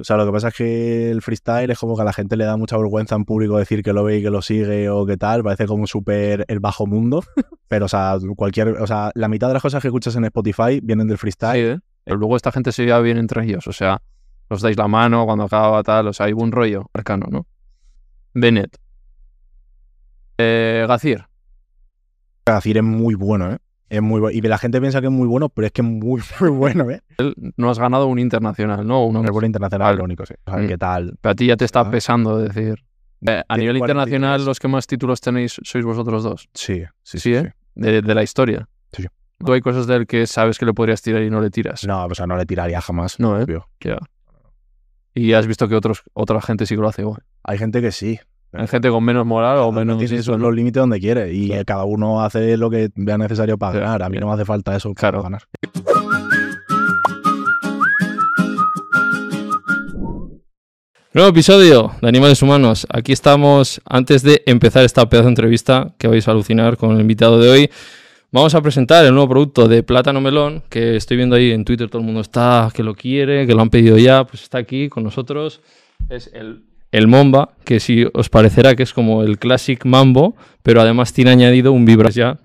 O sea, lo que pasa es que el freestyle es como que a la gente le da mucha vergüenza en público decir que lo ve y que lo sigue o qué tal. Parece como súper el bajo mundo. Pero, o sea, cualquier. O sea, la mitad de las cosas que escuchas en Spotify vienen del Sí, freestyle. ¿eh? Pero luego esta gente se lleva bien entre ellos, o sea, os dais la mano cuando acaba tal, o sea, hay buen rollo arcano, ¿no? Bennett. Eh, Gacir. Gacir es muy bueno, ¿eh? Es muy bueno. Y la gente piensa que es muy bueno, pero es que es muy, muy bueno, ¿eh? No has ganado un internacional, ¿no? El vuelo internacional lo único, sí. O sea, Mm. ¿qué tal? pero a ti ya te está Ah. pesando decir. Eh, a nivel internacional, 43. los que más títulos tenéis sois vosotros dos. Sí, sí, sí. Sí, ¿eh? De, de la historia. Sí. Tú hay cosas del que sabes que le podrías tirar y no le tiras. No, o sea, no le tiraría jamás. No, ¿eh? Y has visto que otros, otra gente sí que lo hace igual. Hay gente que sí. Hay gente con menos moral o menos. tiene eso, los límites donde quiere y Claro. cada uno hace lo que vea necesario para ganar. A mí no me hace falta eso Claro. para ganar. Nuevo episodio de Animales Humanos. Aquí estamos antes de empezar esta pedazo de entrevista que vais a alucinar con el invitado de hoy. Vamos a presentar el nuevo producto de Plátano Melón, que estoy viendo ahí en Twitter, todo el mundo está, que lo quiere, que lo han pedido ya, pues está aquí con nosotros. Es el, el Momba, que si os parecerá que es como el Classic Mambo, pero además tiene añadido un vibra ya,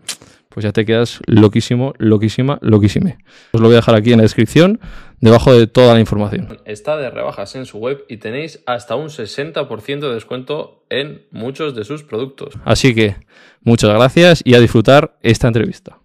pues ya te quedas loquísimo, loquísima, loquísime. Os lo voy a dejar aquí en la descripción, debajo de toda la información. Está de rebajas en su web y tenéis hasta un 60% de descuento en muchos de sus productos. Así que muchas gracias y a disfrutar esta entrevista.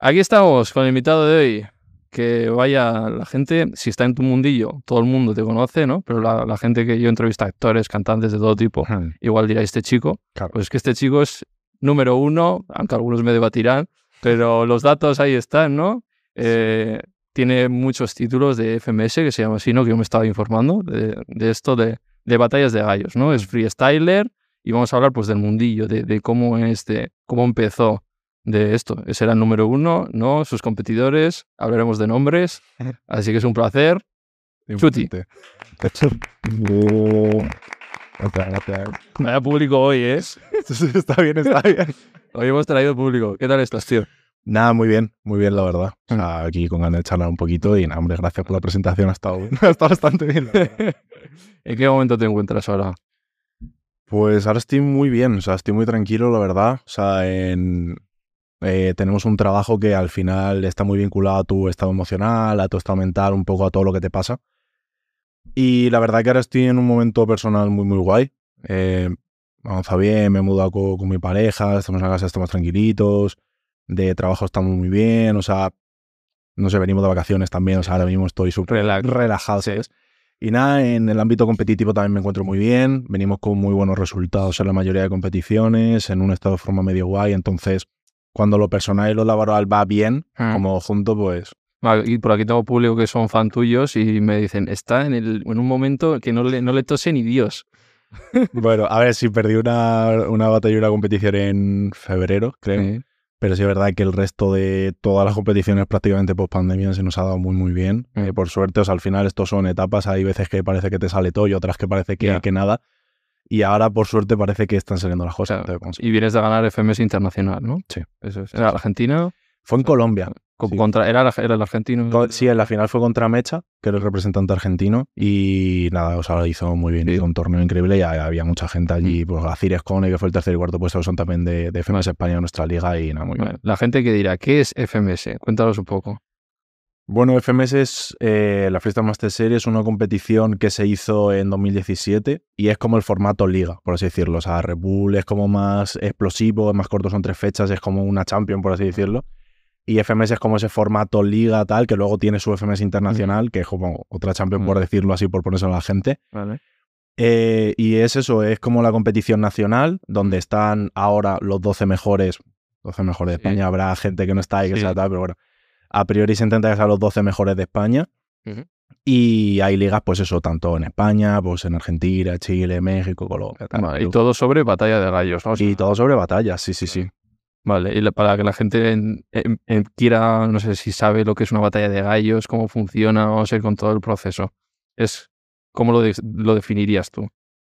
Aquí estamos con el invitado de hoy. Que vaya la gente, si está en tu mundillo, todo el mundo te conoce, ¿no? Pero la, la gente que yo entrevisto, actores, cantantes de todo tipo, igual dirá este chico. Claro. Pues es que este chico es número uno, aunque algunos me debatirán, pero los datos ahí están, ¿no? Eh, tiene muchos títulos de FMS, que se llama así, ¿no? Que yo me estaba informando de, de esto de, de batallas de gallos, ¿no? Es freestyler y vamos a hablar pues del mundillo, de, de cómo es, de cómo empezó de esto. Ese era el número uno, ¿no? Sus competidores, hablaremos de nombres, así que es un placer. Chuti. Vaya público hoy, ¿eh? está bien, está bien. Hoy hemos traído público. ¿Qué tal estás, tío? Nada, muy bien, muy bien, la verdad. O Mm. sea, aquí con ganas de charlar un poquito y nada, hombre, gracias por la presentación, ha estado, ha estado bastante bien. ¿En qué momento te encuentras ahora? Pues ahora estoy muy bien, o sea, estoy muy tranquilo, la verdad. O sea, en, eh, tenemos un trabajo que al final está muy vinculado a tu estado emocional, a tu estado mental, un poco a todo lo que te pasa. Y la verdad que ahora estoy en un momento personal muy, muy guay. Eh, avanza bien, me he mudado co- con, mi pareja, estamos en la casa, estamos tranquilitos. De trabajo estamos muy bien, o sea, no sé, venimos de vacaciones también, o sea, ahora mismo estoy súper Relax. relajado. Y nada, en el ámbito competitivo también me encuentro muy bien. Venimos con muy buenos resultados en la mayoría de competiciones, en un estado de forma medio guay. Entonces, cuando lo personal y lo laboral va bien, Mm. como junto, pues y por aquí tengo público que son fan tuyos y me dicen, está en, el, en un momento que no le, no le tose ni Dios. Bueno, a ver, sí, perdí una, una batalla y una competición en febrero, creo. Sí. Pero sí es verdad que el resto de todas las competiciones prácticamente post pandemia se nos ha dado muy, muy bien. Mm. Eh, por suerte, o sea, al final estos son etapas. Hay veces que parece que te sale todo y otras que parece que, Ya. que nada. Y ahora, por suerte, parece que están saliendo las cosas. Entonces, y vienes de ganar FMS Internacional, ¿no? Sí. Eso es. Era Argentina. Fue en Colombia. co- Sí. Contra, era, el argentino. Sí, en la final fue contra Mecha, que era el representante argentino, y nada, o sea, lo hizo muy bien, Sí. hizo un torneo increíble y había mucha gente allí, pues Gacir Escone, que fue el tercer y cuarto puesto, son también de, de FMS España de nuestra liga y nada, muy Vale, bien. La gente que dirá, ¿qué es FMS? Cuéntanos un poco. Bueno, FMS es eh, la Freestyle Master Series, una competición que se hizo en 2017 y es como el formato liga, por así decirlo. O sea, Red Bull es como más explosivo, es más corto, son tres fechas, es como una Champion, por así decirlo. Y FMS es como ese formato liga tal, que luego tiene su FMS internacional, que es como otra Champion, por Mm. decirlo así, por ponérselo a la gente. Vale. Eh, y es eso, es como la competición nacional, donde están ahora los 12 mejores, 12 mejores de. España. Habrá gente que no está ahí, que Sí. sea tal, pero bueno. A priori se intenta que sean los 12 mejores de España. Y hay ligas, pues eso, tanto en España, pues en Argentina, Chile, México, Colombia, tal. Vale, y todo sobre batalla de gallos, ¿no? O sea, Y todo sobre batallas, sí, sí, sí. Vale, y para que la gente en- en- en quiera, no sé si sabe lo que es una batalla de gallos, cómo funciona, o sea, con todo el proceso. Es, ¿Cómo lo, de- lo definirías tú?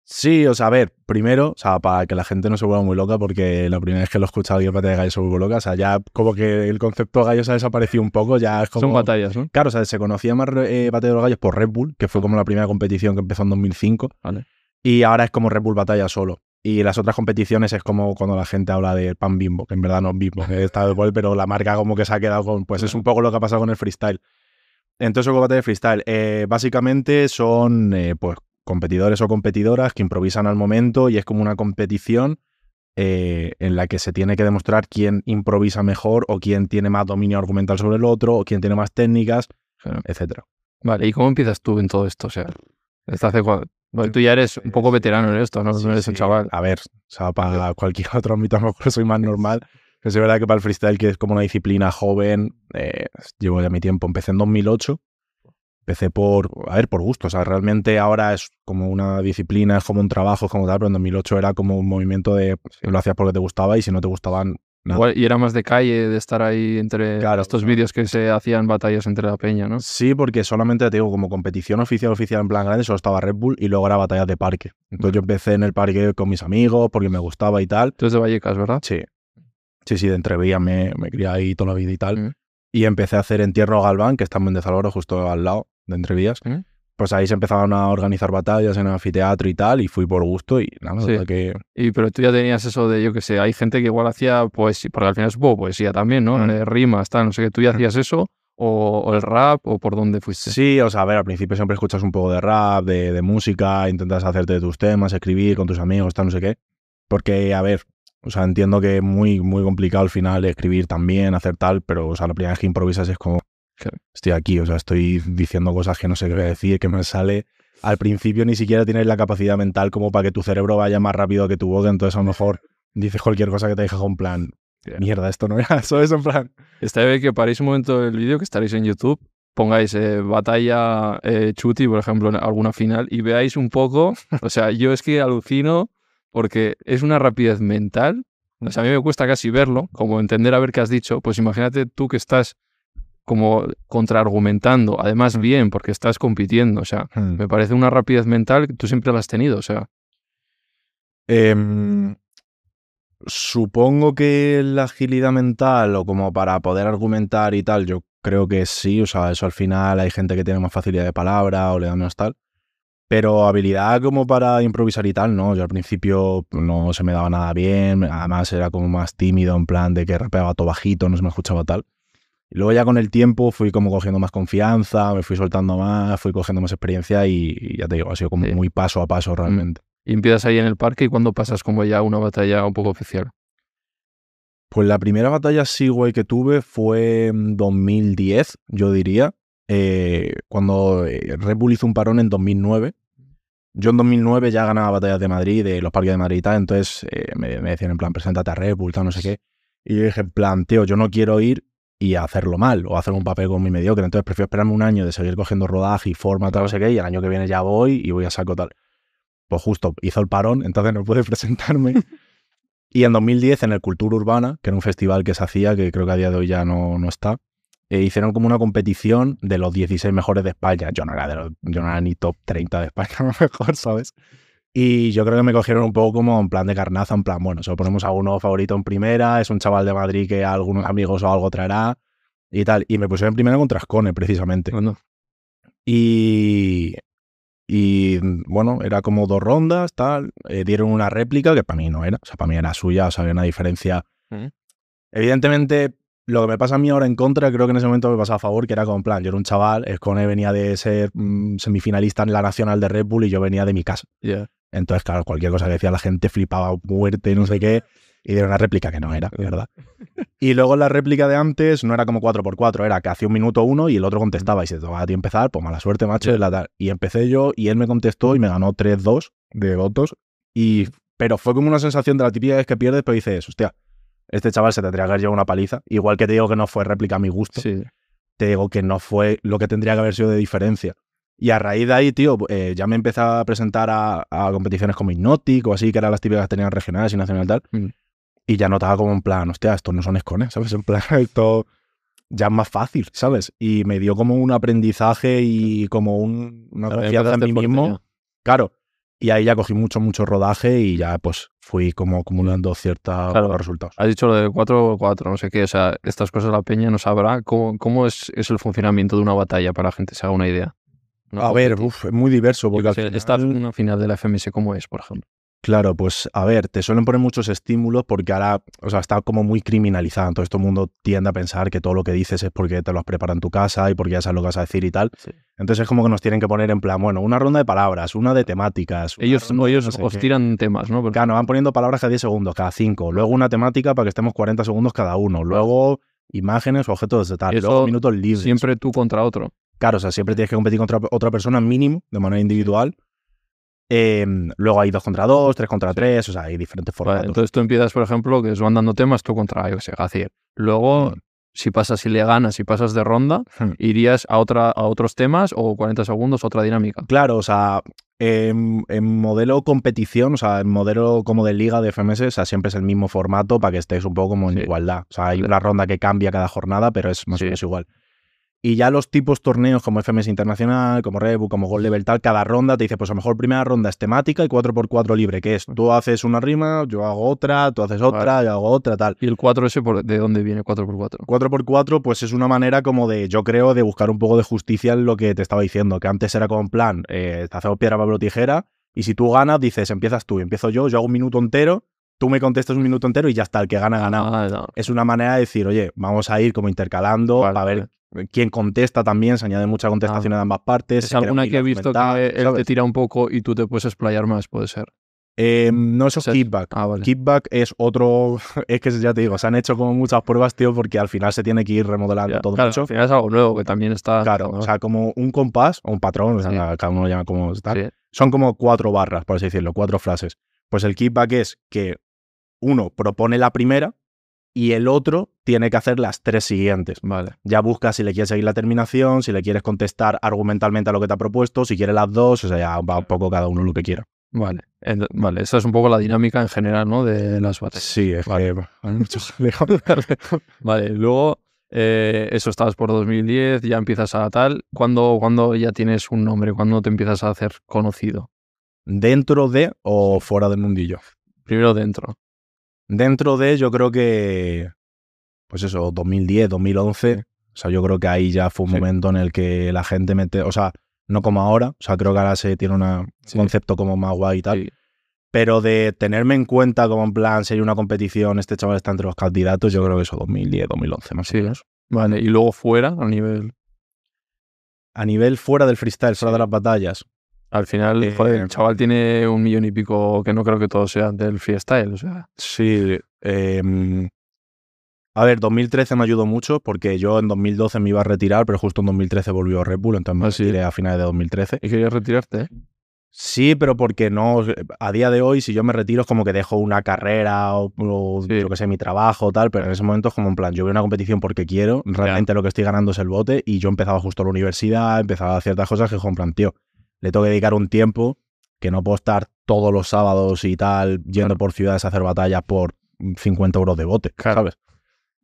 Sí, o sea, a ver, primero, o sea, para que la gente no se vuelva muy loca, porque la primera vez que lo he escuchado alguien batalla de gallos se vuelve loca, o sea, ya como que el concepto de gallos ha desaparecido un poco, ya es como... Son batallas, ¿no? Claro, o sea, se conocía más eh, Batalla de los Gallos por Red Bull, que fue como la primera competición que empezó en 2005, Vale. y ahora es como Red Bull Batalla solo. Y las otras competiciones es como cuando la gente habla de pan bimbo, que en verdad no es bimbo, está de gol, pero la marca como que se ha quedado con, pues es un poco lo que ha pasado con el freestyle. Entonces, el batalla de freestyle, eh, básicamente son eh, pues competidores o competidoras que improvisan al momento y es como una competición eh, en la que se tiene que demostrar quién improvisa mejor o quién tiene más dominio argumental sobre el otro o quién tiene más técnicas, etcétera. Vale, ¿y cómo empiezas tú en todo esto? O sea, ¿desde hace bueno, tú ya eres un poco veterano en esto, ¿no? Sí, no eres un sí. chaval. A ver, o sea, para cualquier otro ámbito a lo mejor soy más normal. Pero es verdad que para el freestyle, que es como una disciplina joven, eh, llevo ya mi tiempo. Empecé en 2008. Empecé por, a ver, por gusto. O sea, realmente ahora es como una disciplina, es como un trabajo, es como tal, pero en 2008 era como un movimiento de lo hacías porque te gustaba y si no te gustaban, nada. Y era más de calle, de estar ahí entre Claro, estos claro. vídeos que se hacían batallas entre la peña, ¿no? Sí, porque solamente te digo, como competición oficial, oficial en plan grande, solo estaba Red Bull y luego era batallas de parque. Entonces yo empecé en el parque con mis amigos porque me gustaba y tal. Tú eres de Vallecas, ¿verdad? Sí. Sí, sí, de entrevía me, me crié ahí toda la vida y tal. Mm. Y empecé a hacer entierro Galván, que está en Mendezalboro, justo al lado de entrevías. Mm. Pues ahí se empezaban a organizar batallas en el anfiteatro y tal, y fui por gusto y nada, Sí. que... Y pero tú ya tenías eso de, yo qué sé, hay gente que igual hacía poesía, porque al final es poco poesía también, ¿no? Mm. Rimas, tal, no sé qué, tú ya hacías eso, o, o el rap, o por dónde fuiste. Sí, o sea, a ver, al principio siempre escuchas un poco de rap, de, de música, intentas hacerte tus temas, escribir con tus amigos, tal, no sé qué. Porque, a ver, o sea, entiendo que es muy, muy complicado al final escribir también, hacer tal, pero, o sea, la primera vez que improvisas es como. Estoy aquí, o sea, estoy diciendo cosas que no sé qué decir, que me sale. Al principio ni siquiera tienes la capacidad mental como para que tu cerebro vaya más rápido que tu boca, entonces a lo mejor dices cualquier cosa que te deja con plan, mierda, esto no era, eso es en plan. Está bien que paréis un momento el vídeo, que estaréis en YouTube, pongáis eh, batalla eh, chuti, por ejemplo, en alguna final, y veáis un poco, o sea, yo es que alucino porque es una rapidez mental, o sea, a mí me cuesta casi verlo, como entender a ver qué has dicho, pues imagínate tú que estás como contraargumentando, además bien, porque estás compitiendo, o sea, hmm. me parece una rapidez mental que tú siempre la has tenido, o sea, Em, supongo que la agilidad mental o como para poder argumentar y tal, yo creo que sí, o sea, eso al final hay gente que tiene más facilidad de palabra o le da menos tal. Pero habilidad como para improvisar y tal, no, yo al principio no se me daba nada bien, además era como más tímido en plan de que rapeaba todo bajito, no se me escuchaba tal. Y luego ya con el tiempo fui como cogiendo más confianza, me fui soltando más, fui cogiendo más experiencia y, y ya te digo, ha sido como Sí. muy paso a paso realmente. y empiezas ahí en el parque y cuando pasas como ya una batalla un poco oficial. Pues la primera batalla sí, güey, que tuve fue en 2010, yo diría, eh, cuando eh, Red Bull hizo un parón en 2009. Yo en 2009 ya ganaba batallas de Madrid, de los parques de Madrid y tal, entonces eh, me, me decían en plan, preséntate a Red Bull, tal, no sé qué. Y yo dije, en plan, tío, yo no quiero ir y hacerlo mal o hacer un papel con mi mediocre, entonces prefiero esperarme un año de seguir cogiendo rodaje y forma, tal, no sé qué, y el año que viene ya voy y voy a saco tal. Pues justo hizo el parón, entonces no pude presentarme. Y en 2010, en el Cultura Urbana, que era un festival que se hacía, que creo que a día de hoy ya no, no está, eh, hicieron como una competición de los 16 mejores de España. Yo no era, de los- yo no era ni top 30 de España, a lo mejor, ¿sabes? Y yo creo que me cogieron un poco como en plan de carnaza, en plan, bueno, solo ponemos a uno favorito en primera, es un chaval de Madrid que a algunos amigos o algo traerá y tal. Y me pusieron en primera contra Ascone, precisamente. Bueno, Y, y bueno, era como dos rondas, tal. eh, dieron una réplica que para mí no era, o sea, para mí era suya, o sea, había una diferencia. Mm. Evidentemente, lo que me pasa a mí ahora en contra, creo que en ese momento me pasaba a favor, que era como en plan, yo era un chaval, Escone venía de ser mm, semifinalista en la nacional de Red Bull y yo venía de mi casa. Entonces, claro, cualquier cosa que decía la gente flipaba muerte, no sé qué, y dieron una réplica que no era, de verdad. Y luego la réplica de antes no era como 4x4, era que hacía un minuto uno y el otro contestaba. Y si te tocaba a ti empezar, pues mala suerte, macho, la. Y empecé yo y él me contestó y me ganó 3-2 de votos. Y, pero fue como una sensación de la típica vez que pierdes, pero dices, hostia, este chaval se tendría que haber llevado una paliza. Igual que te digo que no fue réplica a mi gusto, Sí. te digo que no fue lo que tendría que haber sido de diferencia. Y a raíz de ahí, tío, eh, ya me empecé a presentar a, a competiciones como Hypnotic o así, que eran las típicas que tenían regionales y nacional tal. Mm. Y ya notaba como en plan, hostia, estos no son escones, ¿sabes? En plan, esto ya es más fácil, ¿sabes? Y me dio como un aprendizaje y como un- una confianza en mí mismo. Claro, Y ahí ya cogí mucho, mucho rodaje y ya pues fui como acumulando ciertos Claro. resultados. Has dicho lo de 4-4, no sé qué, o sea, estas cosas la peña no sabrá. ¿Cómo, cómo es, es el funcionamiento de una batalla para la gente se haga una idea? A ver, uf, es muy diverso porque al sé, final- una final de la FMS, ¿cómo es, por ejemplo? Claro, pues a ver, te suelen poner muchos estímulos porque ahora, o sea, está como muy criminalizado. Entonces todo el mundo tiende a pensar que todo lo que dices es porque te lo has preparado en tu casa y porque ya sabes lo que vas a decir y tal. Sí. Entonces es como que nos tienen que poner en plan, bueno, una ronda de palabras, una de temáticas. una Ellos, ronda ellos no sé os qué. tiran temas, ¿no? Porque- Claro, nos van poniendo palabras cada 10 segundos, cada 5. Luego una temática para que estemos 40 segundos cada uno. Luego imágenes o objetos de tal. Eso Luego minutos libres. Siempre tú contra otro. Claro, o sea, siempre tienes que competir contra otra persona mínimo, de manera individual. Eh, luego hay dos contra dos, tres contra tres, o sea, hay diferentes Vale, formatos. entonces tú empiezas, por ejemplo, que van dando temas tú contra, yo qué sé, Gacier. Luego, Mm. si pasas y le ganas, si pasas de ronda, Hmm. irías a, otra, a otros temas o 40 segundos, otra dinámica. Claro, o sea, en, en modelo competición, o sea, en modelo como de liga de FMS, o sea, siempre es el mismo formato para que estés un poco como en Sí. igualdad. O sea, hay Vale. una ronda que cambia cada jornada, pero es más Sí. o menos igual. Y ya los tipos torneos como FMS Internacional, como Rebu, como Gold Level, tal, cada ronda te dice, pues a lo mejor primera ronda es temática y 4x4 libre, que es tú haces una rima, yo hago otra, tú haces otra, yo hago otra, tal. ¿Y el 4S por, de dónde viene 4x4? 4x4, pues es una manera como de, yo creo, de buscar un poco de justicia en lo que te estaba diciendo, que antes era como en plan, eh, te hacemos piedra, papel tijera, y si tú ganas, dices, empiezas tú, empiezo yo, yo hago un minuto entero, tú me contestas un minuto entero y ya está, el que gana, ha ganado. Ah, no. Es una manera de decir, oye, vamos a ir como intercalando Vale, para ver quién contesta también, se añade mucha contestación de ambas partes. Es alguna un que he visto que él te tira un poco y tú te puedes explayar más, puede ser. Eh, no, eso es kickback. Ah, vale. Kickback es otro, es que ya te digo, se han hecho como muchas pruebas, tío, porque al final se tiene que ir remodelando Ya, todo claro, mucho. al final es algo nuevo que también está. Claro, o sea, como un compás o un patrón, o sea, Sí. cada uno lo llama como está. Sí. Son como cuatro barras, por así decirlo, cuatro frases. Pues el kickback es que uno propone la primera y el otro tiene que hacer las tres siguientes. Vale. Ya buscas si le quieres seguir la terminación, si le quieres contestar argumentalmente a lo que te ha propuesto, si quiere las dos, o sea, ya va un poco cada uno lo que quiera. Vale. Vale, esa es un poco la dinámica en general, ¿no? De las batallas. Sí, es Vale. que hay mucho jaleo. Vale, luego eh, eso estabas por 2010, ya empiezas a tal. ¿Cuándo, cuándo ya tienes un nombre? ¿Cuándo te empiezas a hacer conocido? ¿Dentro de o fuera del mundillo? Primero dentro. Dentro de, yo creo que, pues eso, 2010, 2011. O sea, yo creo que ahí ya fue un Sí. momento en el que la gente mete, o sea, no como ahora, o sea, creo que ahora se tiene un Sí. concepto como más guay y tal. Sí. Pero de tenerme en cuenta como en plan, si hay una competición, este chaval está entre los candidatos, yo creo que eso, 2010, 2011 más Sí. o menos. Vale, y luego fuera, a nivel. A nivel fuera del freestyle, fuera Sí. de las batallas. Al final, Eh, joder, el chaval tiene un millón y pico que no creo que todos sean del freestyle. O sea, Sí. em, a ver, 2013 me ayudó mucho porque yo en 2012 me iba a retirar, pero justo en 2013 volvió Red Bull, entonces me Ah, sí. retiré a finales de 2013. ¿y querías retirarte? eh? Sí, pero porque no, a día de hoy, si yo me retiro es como que dejo una carrera o, o Sí. yo que sé, mi trabajo tal, pero en ese momento es como en plan, yo veo una competición porque quiero, realmente lo que estoy ganando es el bote y yo empezaba justo la universidad, empezaba ciertas cosas que es como en plan, tío, le tengo que dedicar un tiempo que no puedo estar todos los sábados y tal yendo por ciudades a hacer batallas por 50 euros de bote. ¿sabes?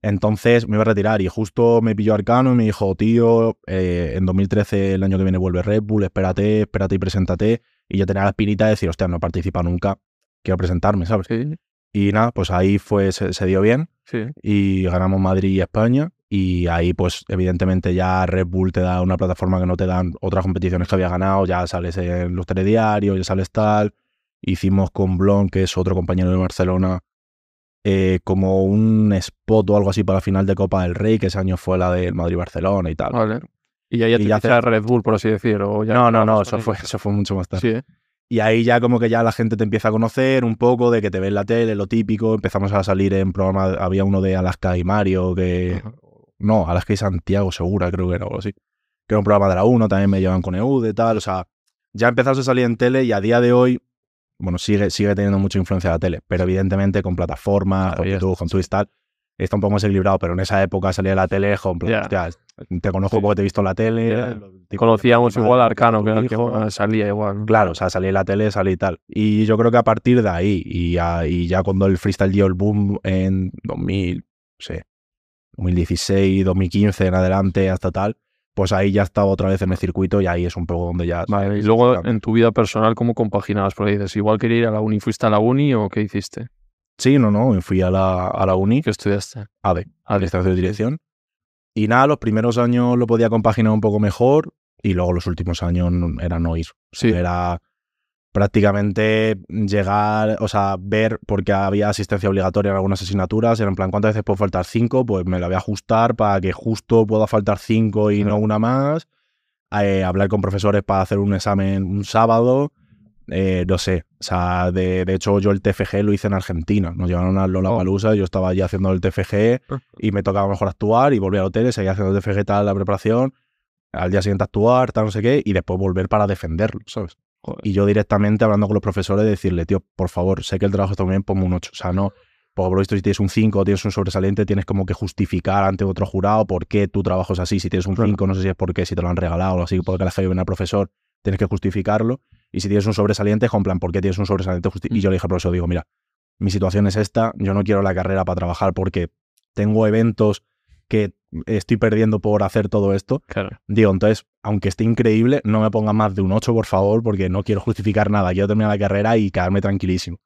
Entonces me iba a retirar y justo me pilló Arcano y me dijo, tío, eh, en 2013 el año que viene vuelve Red Bull, espérate, espérate y preséntate. Y yo tenía la espinita de decir, hostia, no participa nunca, quiero presentarme, ¿sabes? Sí, Y nada, pues ahí fue, se, se dio bien sí. y ganamos Madrid y España. Y ahí, pues, evidentemente, ya Red Bull te da una plataforma que no te dan otras competiciones que había ganado. Ya sales en los telediarios, ya sales tal. Hicimos con Blon, que es otro compañero de Barcelona, eh, como un spot o algo así para la final de Copa del Rey, que ese año fue la del Madrid-Barcelona y tal. Vale. Y ahí ya Y te ya fichas Red Bull, por así decir. O ya no, no, no, eso fue, eso fue mucho más tarde. Sí, ¿eh? Y ahí ya como que ya la gente te empieza a conocer un poco de que te ve en la tele, lo típico. Empezamos a salir en programas, había uno de Alaska y Mario, que... No, Alaska y Santiago Segura, creo que era algo así. Que era un programa de la 1, también me llevan con EUD tal. O sea, ya empezamos a salir en tele y a día de hoy, bueno, sigue, sigue teniendo mucha influencia la tele, pero evidentemente con plataformas, Claro, con YouTube, con Twitch tal, está un poco más equilibrado, pero en esa época salía la tele, con Ya. hostia, te conozco Sí. porque te he visto en la tele. Lo típico, Conocíamos tu igual a Arcano, que que hijo. bueno, salía igual. ¿no? Claro, o sea, salí en la tele, salí y tal. Y yo creo que a partir de ahí, y ya, y ya cuando el freestyle dio el boom en 2000, no sé, 2016, 2015 en adelante, hasta tal, pues ahí ya estaba otra vez en el circuito y ahí es un poco donde ya... Vale, y luego en tu vida personal, ¿cómo compaginabas? Porque dices, igual quería ir a la uni, ¿fuiste a la uni o qué hiciste? Sí, no, no, fui a la, a la uni, ¿Qué estudiaste? ADE, Administración de Dirección. Y nada, los primeros años lo podía compaginar un poco mejor y luego los últimos años era no ir. Sí. Era prácticamente llegar, o sea, ver, porque había asistencia obligatoria en algunas asignaturas, era en plan, ¿cuántas veces puedo faltar? Cinco, pues me la voy a ajustar para que justo pueda faltar cinco y no una más. Eh, hablar con profesores para hacer un examen un sábado. eh, no sé, o sea, de, de hecho yo el TFG lo hice en Argentina, nos llevaron a Lollapalooza, yo estaba allí haciendo el TFG y me tocaba mejor actuar y volví al hotel, seguía haciendo el TFG tal la preparación, al día siguiente actuar, tal no sé qué, y después volver para defenderlo, ¿sabes? Joder. Y yo directamente hablando con los profesores decirle, tío, por favor, sé que el trabajo está muy bien, ponme un 8. O sea, no, por lo visto, si tienes un 5 o tienes un sobresaliente, tienes como que justificar ante otro jurado por qué tu trabajo es así. Si tienes un Claro. 5, no sé si es porque si te lo han regalado o así, porque la jefe viene al profesor, tienes que justificarlo. Y si tienes un sobresaliente, es en plan, ¿por qué tienes un sobresaliente? Justi- Mm. Y yo le dije al profesor, digo, mira, mi situación es esta, yo no quiero la carrera para trabajar porque tengo eventos que estoy perdiendo por hacer todo esto. Claro. Digo, entonces, aunque esté increíble, no me ponga más de un 8, por favor, porque no quiero justificar nada. Quiero terminar la carrera y quedarme tranquilísimo.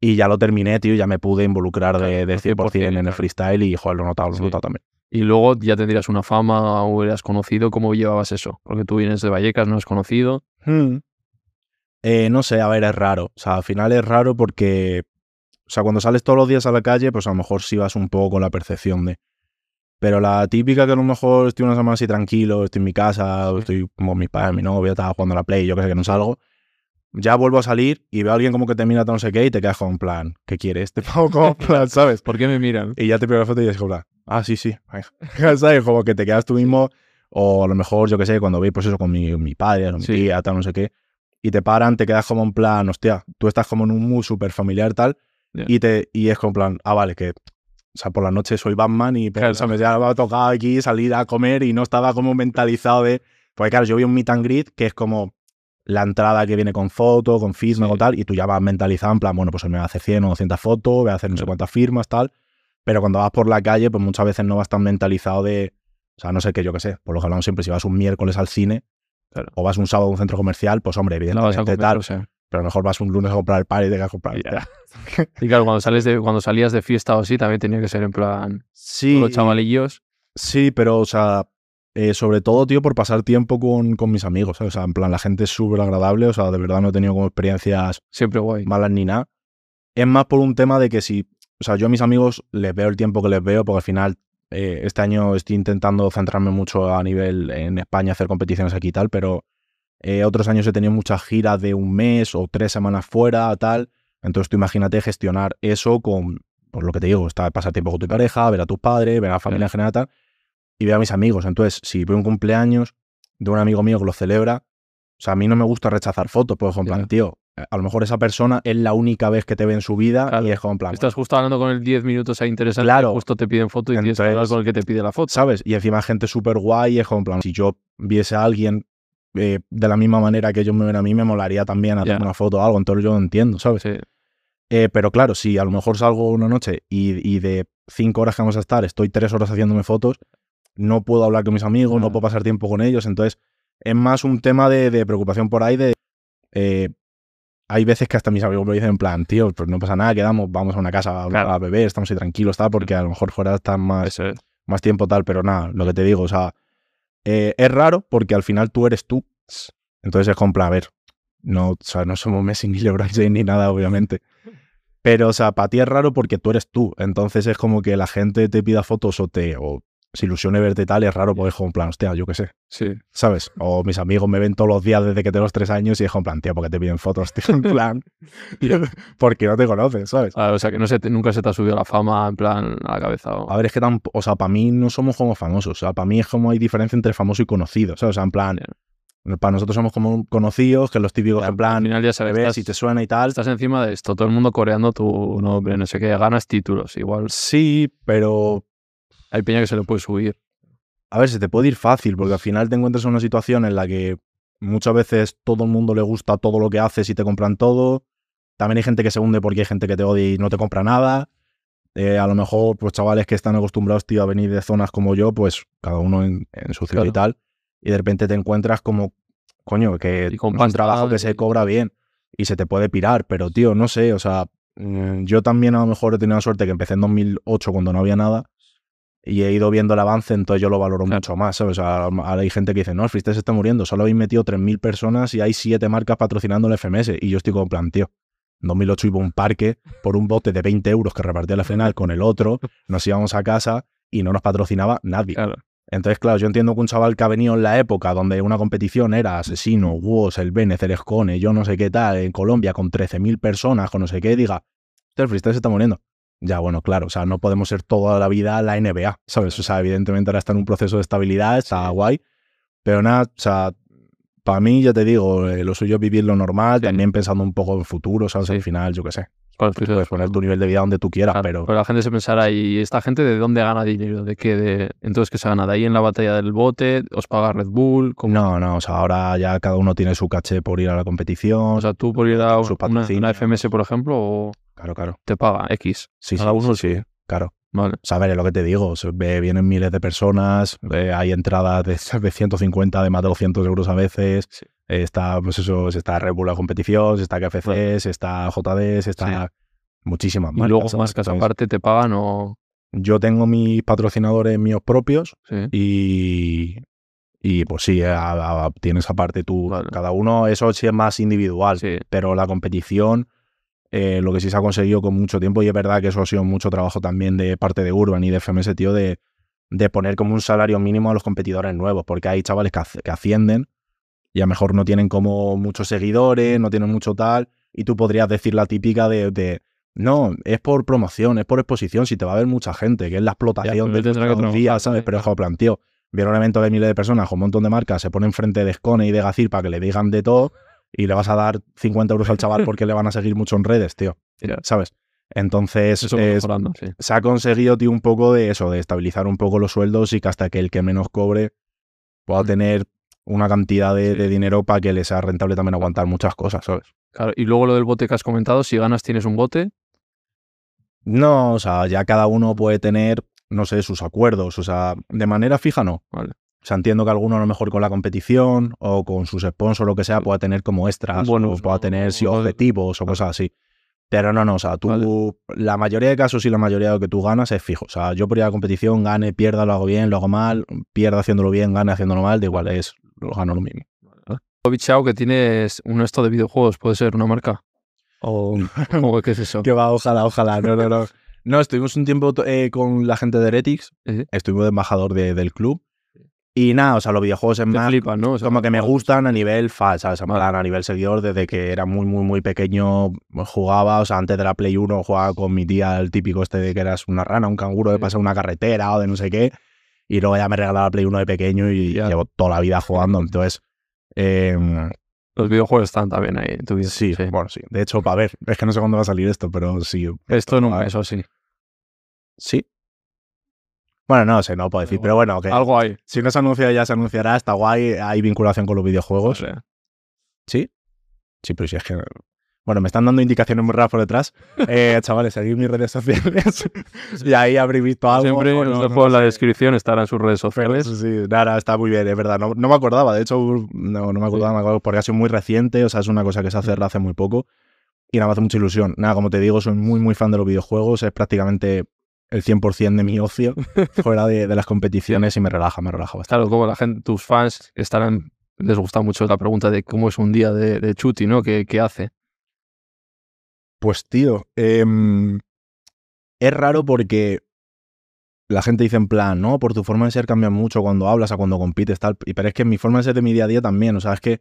Y ya lo terminé, tío, ya me pude involucrar de, de Claro, 100% en el claro. freestyle y, joder, lo he notado, lo he Sí. notado también. Y luego ya tendrías una fama o eras conocido, ¿cómo llevabas eso? Porque tú vienes de Vallecas, no es conocido. Eh, no sé, a ver, es raro. O sea, al final es raro porque, o sea, cuando sales todos los días a la calle, pues a lo mejor sí vas un poco con la percepción de... Pero la típica que a lo mejor estoy una semana así tranquilo, estoy en mi casa, estoy como mis padres, mi novia, estaba jugando a la play, yo que sé que no salgo, ya vuelvo a salir y veo a alguien como que te mira no sé qué y te quedas con en plan, ¿qué quieres? Te pongo como plan, ¿sabes? ¿Por qué me miran? Y ya te pido la foto y es como, en plan, ah, sí, sí. ¿sabes? Como que te quedas tú mismo, o a lo mejor, yo que sé, cuando veis pues eso con mi, mi padre, o mi Sí. tía, tal, no sé qué, y te paran, te quedas como en plan, hostia, tú estás como en un mood súper familiar, tal, Ya. y, te, y es como en plan, ah, vale, que, o sea, por la noche soy Batman y Claro. o sea, me, ha tocado aquí salir a comer y no estaba como mentalizado de, porque claro, yo vi un meet and greet que es como la entrada que viene con foto, con firma, Sí. con tal, y tú ya vas mentalizado en plan, bueno, pues hoy me voy a hacer 100 o 200 fotos, voy a hacer no sé cuántas firmas, tal, pero cuando vas por la calle, pues muchas veces no vas tan mentalizado de, o sea, no sé qué, yo qué sé, por lo que hablamos siempre, si vas un miércoles al cine Claro. o vas un sábado a un centro comercial, pues hombre, evidentemente comer, tal, o sea. Pero a lo mejor vas un lunes a comprar el par y te a comprar. Ya. Y claro, cuando, sales de, cuando salías de fiesta o así, también tenía que ser en plan Sí, los chavalillos. sí, pero, o sea, eh, sobre todo, tío, por pasar tiempo con, con mis amigos, ¿sabes? O sea, en plan, la gente es súper agradable, o sea, de verdad no he tenido como experiencias Siempre guay. malas ni nada. Es más por un tema de que si, o sea, yo a mis amigos les veo el tiempo que les veo, porque al final eh, este año estoy intentando centrarme mucho a nivel en España, hacer competiciones aquí y tal, pero eh, otros años he tenido muchas giras de un mes o tres semanas fuera, tal. Entonces tú imagínate gestionar eso con, por lo que te digo, pasar tiempo con tu pareja, ver a tus padres, ver a la familia en general, tal, y ver a mis amigos. Entonces, si veo un cumpleaños de un amigo mío que lo celebra, o sea, a mí no me gusta rechazar fotos, pues en plan, Ya. tío, a lo mejor esa persona es la única vez que te ve en su vida Claro. y es como en plan, Estás justo hablando con el 10 minutos ahí interesante, Claro. justo te piden foto y tienes que Entonces- hablar con el que te pide la foto. ¿sabes? Y encima gente súper guay es como en plan, si yo viese a alguien eh, de la misma manera que ellos me ven a mí, me molaría también hacerme Ya. una foto o algo, entonces yo lo entiendo, ¿sabes? Sí. Eh, pero claro, si a lo mejor salgo una noche y, y de cinco horas que vamos a estar, estoy tres horas haciéndome fotos, no puedo hablar con mis amigos, no Claro. puedo pasar tiempo con ellos. Entonces, es más un tema de, de preocupación por ahí de. eh, hay veces que hasta mis amigos me dicen en plan, tío, pues no pasa nada, quedamos, vamos a una casa a, Claro. a beber, estamos ahí tranquilos, tal, porque a lo mejor fuera están más, es. más tiempo tal, pero nada, lo que te digo, o sea, eh, es raro porque al final tú eres tú. Entonces es plan, a ver, no, o sea, no somos Messi ni LeBron James ni nada, obviamente. Pero, o sea, para ti es raro porque tú eres tú. Entonces es como que la gente te pida fotos o te o ilusione verte tal, es raro porque es como en plan, hostia, yo qué sé, Sí. ¿sabes? O mis amigos me ven todos los días desde que tengo los tres años y es como en plan, tío, ¿por qué te piden fotos, tío? En plan, porque no te conoces, ¿sabes? Ah, o sea, que no se te- nunca se te ha subido la fama en plan a la cabeza. o- A ver, es que tan, o sea, para mí no somos como famosos, o sea, para mí es como hay diferencia entre famoso y conocido, ¿sabes? O sea, en plan, para nosotros somos como conocidos, que los típicos Ya, en plan, al final ya sabes, ves y te suena y tal. estás encima de esto, todo el mundo coreando tu nombre, no sé qué, ganas títulos. Igual Sí, pero hay peña que se le puede subir. a ver, se te puede ir fácil, porque al final te encuentras en una situación en la que muchas veces todo el mundo le gusta todo lo que haces y te compran todo. También hay gente que se hunde porque hay gente que te odia y no te compra nada. Eh, a lo mejor, pues chavales que están acostumbrados, tío, a venir de zonas como yo, pues cada uno en, en su ciudad y tal. y de repente te encuentras como, coño, que con es un trabajo que se cobra bien y se te puede pirar, pero tío, no sé, o sea, mm, yo también a lo mejor he tenido la suerte que empecé en 2008 cuando no había nada y he ido viendo el avance, entonces yo lo valoro Claro. mucho más, ¿sabes? O sea, ahora hay gente que dice, no, el freestyle se está muriendo, solo habéis metido 3.000 personas y hay 7 marcas patrocinando el FMS y yo estoy como plan, tío, en 2008 iba a un parque por un bote de 20 euros que repartía la final con el otro, nos íbamos a casa y no nos patrocinaba nadie. Claro. Entonces, claro, yo entiendo que un chaval que ha venido en la época donde una competición era Asesino, Woz, El Bene, Cerescone, yo no sé qué tal, en Colombia con 13.000 personas, con no sé qué, diga, "Hostia, el freestyle se está muriendo. Ya, bueno, claro, o sea, no podemos ser toda la vida la NBA, ¿sabes? O sea, evidentemente ahora está en un proceso de estabilidad, está guay, pero nada, o sea, para mí, ya te digo, eh, lo suyo es vivir lo normal, Sí. también pensando un poco en futuro, ¿sabes? Sí. Al final, yo qué sé, sí. puedes poner tu nivel de vida donde tú quieras, Claro, pero... la gente se pensará, ¿y esta gente de dónde gana dinero? ¿De qué? De... Entonces, ¿qué se gana? ¿De ahí en la batalla del bote? ¿Os paga Red Bull? ¿Cómo? No, no, o sea, ahora ya cada uno tiene su caché por ir a la competición. O sea, tú por ir a una, una. FMS, por ejemplo, o claro, claro. te paga X. Sí, sí, Cada uno sí, sí, claro. Vale. O sea, a ver, es lo que te digo, se ve- vienen miles de personas, eh, hay entradas de, de 150, de más de 200 euros a veces, Sí. eh, está, pues eso, está Red Bull la competición, está KFC, se está JD, se está muchísimas Y marcas. luego ¿sabes? marcas Entonces, aparte te pagan o... Yo tengo mis patrocinadores míos propios Sí. y, y pues sí, a- a- tienes aparte tú, Vale. cada uno, eso sí es más individual, Sí. pero la competición, eh, lo que sí se ha conseguido con mucho tiempo, y es verdad que eso ha sido mucho trabajo también de parte de Urban y de FMS, tío, de, de poner como un salario mínimo a los competidores nuevos, porque hay chavales que, que ascienden y a lo mejor no tienen como muchos seguidores, no tienen mucho tal, y tú podrías decir la típica de, de, no, es por promoción, es por exposición, si te va a ver mucha gente, que es la explotación pero de los días, ¿sabes? Pero ojo, plan, tío, viene un evento de miles de personas con un montón de marcas, se pone enfrente de Scone y de Gacir para que le digan de todo y le vas a dar 50 euros al chaval porque le van a seguir mucho en redes, tío. ¿Sabes? Entonces, es- sí. se ha conseguido, tío, un poco de eso, de estabilizar un poco los sueldos y que hasta que el que menos cobre pueda Mm. tener una cantidad de, Sí. de dinero para que le sea rentable también aguantar muchas cosas, ¿sabes? Claro, y luego lo del bote que has comentado, si ganas tienes un bote. No, o sea, ya cada uno puede tener, no sé, sus acuerdos, o sea, de manera fija no. Vale. O sea, entiendo que alguno a lo mejor con la competición o con sus sponsors o lo que sea pueda tener como extras Bonus, o pueda ¿no? tener sí, objetivos o cosas así. Pero no, no, o sea, tú, Vale. la mayoría de casos y la mayoría de lo que tú ganas es fijo. O sea, yo por ir a la competición, gane, pierda, lo hago bien, lo hago mal, pierda haciéndolo bien, gane haciéndolo mal, da igual, es, lo gano lo mismo. Bichao, que tienes un esto de videojuegos, ¿puede ser una marca? ¿O, o qué es eso? Que va, ojalá, ojalá, no, no, no. No, estuvimos un tiempo eh, con la gente de Heretics, Sí. estuvimos de embajador de- del club. Y nada, o sea, los videojuegos es Te más flipan, ¿no? O sea, como que me gustan a nivel fan, ¿sabes? En a nivel seguidor, desde que era muy, muy, muy pequeño jugaba, o sea, antes de la Play 1 jugaba con mi tía el típico este de que eras una rana, un canguro de Sí. pasar una carretera o de no sé qué, y luego ya me regalaba la Play 1 de pequeño y llevo toda la vida jugando, entonces... eh, Los videojuegos están también ahí en tu vida. sí, bueno, sí. De hecho, para ver, es que no sé cuándo va a salir esto, pero sí. Esto en un a ver. mes o sí. Sí. Bueno, no sé, no puedo decir, pero bueno, que Algo hay. si no se anuncia ya se anunciará, está guay, hay vinculación con los videojuegos. Vale. ¿Sí? Sí, pero si es que... Bueno, me están dando indicaciones muy raras por detrás. Eh, chavales, seguid mis redes sociales y ahí habréis visto algo. Siempre no, no en la sé. descripción, estarán sus redes sociales. sí, sí, nada, está muy bien, es verdad. No, no me acordaba, de hecho, no, no me acordaba, me acuerdo porque ha sido muy reciente, o sea, es una cosa que se hace hace muy poco y nada, me hace mucha ilusión. Nada, como te digo, soy muy, muy fan de los videojuegos, es prácticamente el 100% de mi ocio fuera de, de las competiciones y me relaja, me relaja bastante. Claro, como la gente, tus fans estarán, les gusta mucho la pregunta de cómo es un día de, de Chuti, ¿no? ¿Qué, qué hace? Pues tío, em, es raro porque la gente dice en plan, no, por tu forma de ser cambia mucho cuando hablas a cuando compites, tal. Y pero es que mi forma de ser de mi día a día también. O sea, es que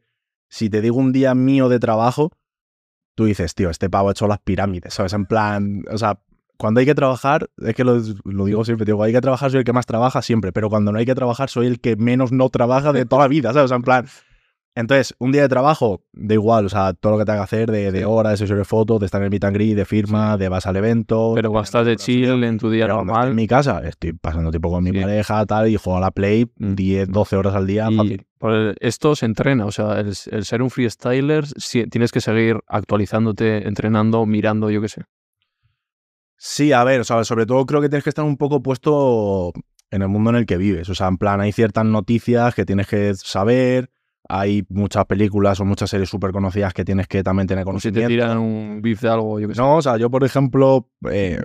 si te digo un día mío de trabajo, tú dices, tío, este pavo ha hecho las pirámides, ¿sabes? En plan, o sea, cuando hay que trabajar, es que lo, lo digo siempre, digo, hay que trabajar, soy el que más trabaja siempre, pero cuando no hay que trabajar, soy el que menos no trabaja de toda la vida, ¿sabes? O sea, en plan. Entonces, un día de trabajo, da igual, o sea, todo lo que tenga que hacer de, de horas, de sesión de fotos, de estar en el meet and greet, de firma, de vas al evento. Pero cuando estás de chill en tu día normal en mi casa, estoy pasando tiempo con mi Sí. pareja, tal, y juego a la Play Mm. 10, 12 horas al día, y fácil. esto se entrena, o sea, el, el ser un freestyler sí, tienes que seguir actualizándote, entrenando, mirando, yo qué sé. Sí, a ver, o sea, sobre todo creo que tienes que estar un poco puesto en el mundo en el que vives. O sea, en plan, hay ciertas noticias que tienes que saber, hay muchas películas o muchas series súper conocidas que tienes que también tener Como si conocimiento. te tiran un beef de algo, yo que sé. No, o sea, yo por ejemplo, eh,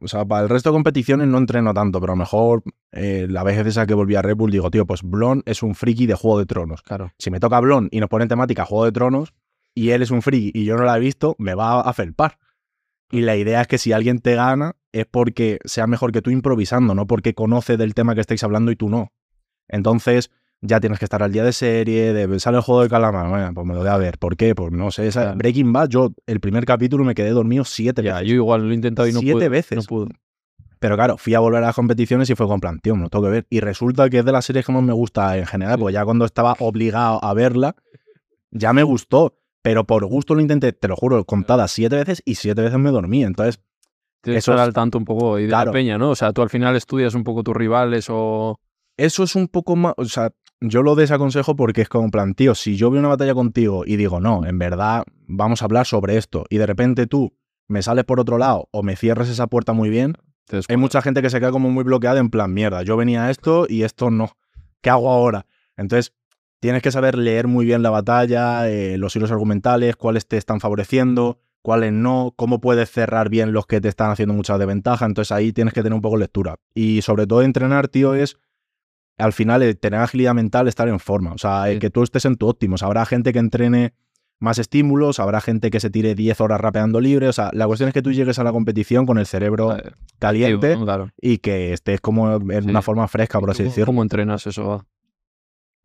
o sea, para el resto de competiciones no entreno tanto, pero a lo mejor eh, la vez esa que volví a Red Bull digo, tío, pues Blon es un friki de Juego de Tronos. Claro. Si me toca Blon y nos pone en temática Juego de Tronos y él es un friki y yo no la he visto, me va a felpar. Y la idea es que si alguien te gana es porque sea mejor que tú improvisando, no porque conoce del tema que estáis hablando y tú no. Entonces ya tienes que estar al día de serie, de sale el juego de calamar, bueno, pues me lo voy a ver. ¿Por qué? Pues no sé, esa-. Breaking Bad, yo el primer capítulo me quedé dormido siete Ya, veces. yo igual lo he intentado y no Siete pude. veces. No pude. Pero claro, fui a volver a las competiciones y fue con plan, tío, me lo tengo que ver. Y resulta que es de las series que más me gusta en general, porque ya cuando estaba obligado a verla, ya me gustó. Pero por gusto lo intenté, te lo juro, contadas siete veces y siete veces me dormí. Entonces, Tienes que Eso estar es- al tanto un poco y de Claro. la peña, ¿no? O sea, tú al final estudias un poco tus rivales o... eso es un poco más. O sea, yo lo desaconsejo porque es como plan, tío, si yo veo una batalla contigo y digo, no, en verdad vamos a hablar sobre esto, y de repente tú me sales por otro lado o me cierras esa puerta muy bien, hay mucha gente que se queda como muy bloqueada en plan, mierda, yo venía a esto y esto no. ¿Qué hago ahora? Entonces, tienes que saber leer muy bien la batalla, eh, los hilos argumentales, cuáles te están favoreciendo, cuáles no, cómo puedes cerrar bien los que te están haciendo mucha desventaja. Entonces ahí tienes que tener un poco de lectura. Y sobre todo entrenar, tío, es al final eh, tener agilidad mental, estar en forma. O sea, eh, Sí. que tú estés en tu óptimo. O sea, habrá gente que entrene más estímulos, habrá gente que se tire 10 horas rapeando libre. O sea, la cuestión es que tú llegues a la competición con el cerebro Eh, caliente sí, claro. y que estés como en Sí. una forma fresca, por ¿Y así decirlo. ¿Cómo entrenas eso? va?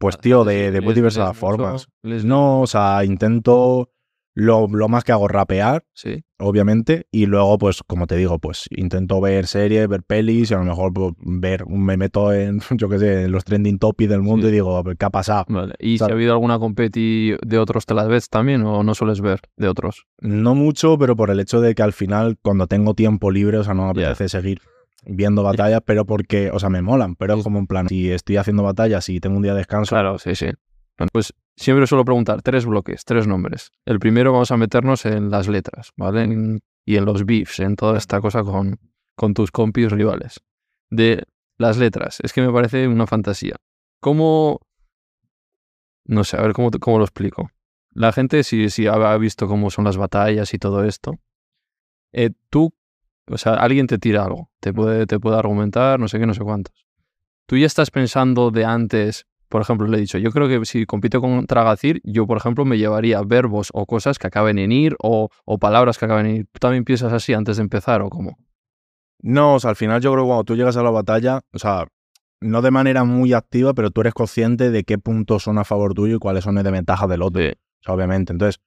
Pues tío, de, de muy diversas formas. No, o sea, intento lo, lo más que hago rapear, Sí. obviamente, y luego, pues, como te digo, pues intento ver series, ver pelis, y a lo mejor pues, ver, me meto en, yo qué sé, en los trending topics del mundo Sí. y digo, ¿qué ha pasado? Vale. ¿Y si ha habido alguna competi de otros te las ves también o no sueles ver de otros? No mucho, pero por el hecho de que al final, cuando tengo tiempo libre, o sea, no me apetece seguir viendo batallas, pero porque, o sea, me molan, pero es como en plan, si estoy haciendo batallas y tengo un día de descanso, Claro, sí, sí. Pues siempre suelo preguntar tres bloques, tres nombres. El primero vamos a meternos en las letras, ¿vale? En- y en los beefs, en toda esta cosa con, con tus compis rivales. De las letras, es que me parece una fantasía. ¿Cómo...? No sé, a ver cómo, cómo lo explico. La gente, si, ha visto cómo son las batallas y todo esto, eh, tú, o sea, alguien te tira algo, te puede, te puede argumentar, no sé qué, no sé cuántos. Tú ya estás pensando de antes, por ejemplo, le he dicho, yo creo que si compito contra Gacir, yo, por ejemplo, me llevaría verbos o cosas que acaben en ir o, o palabras que acaben en ir. ¿Tú también piensas así antes de empezar o cómo? No, o sea, al final yo creo que cuando tú llegas a la batalla, o sea, no de manera muy activa, pero tú eres consciente de qué puntos son a favor tuyo y cuáles son de ventaja del otro. Sí. O sea, obviamente. Entonces,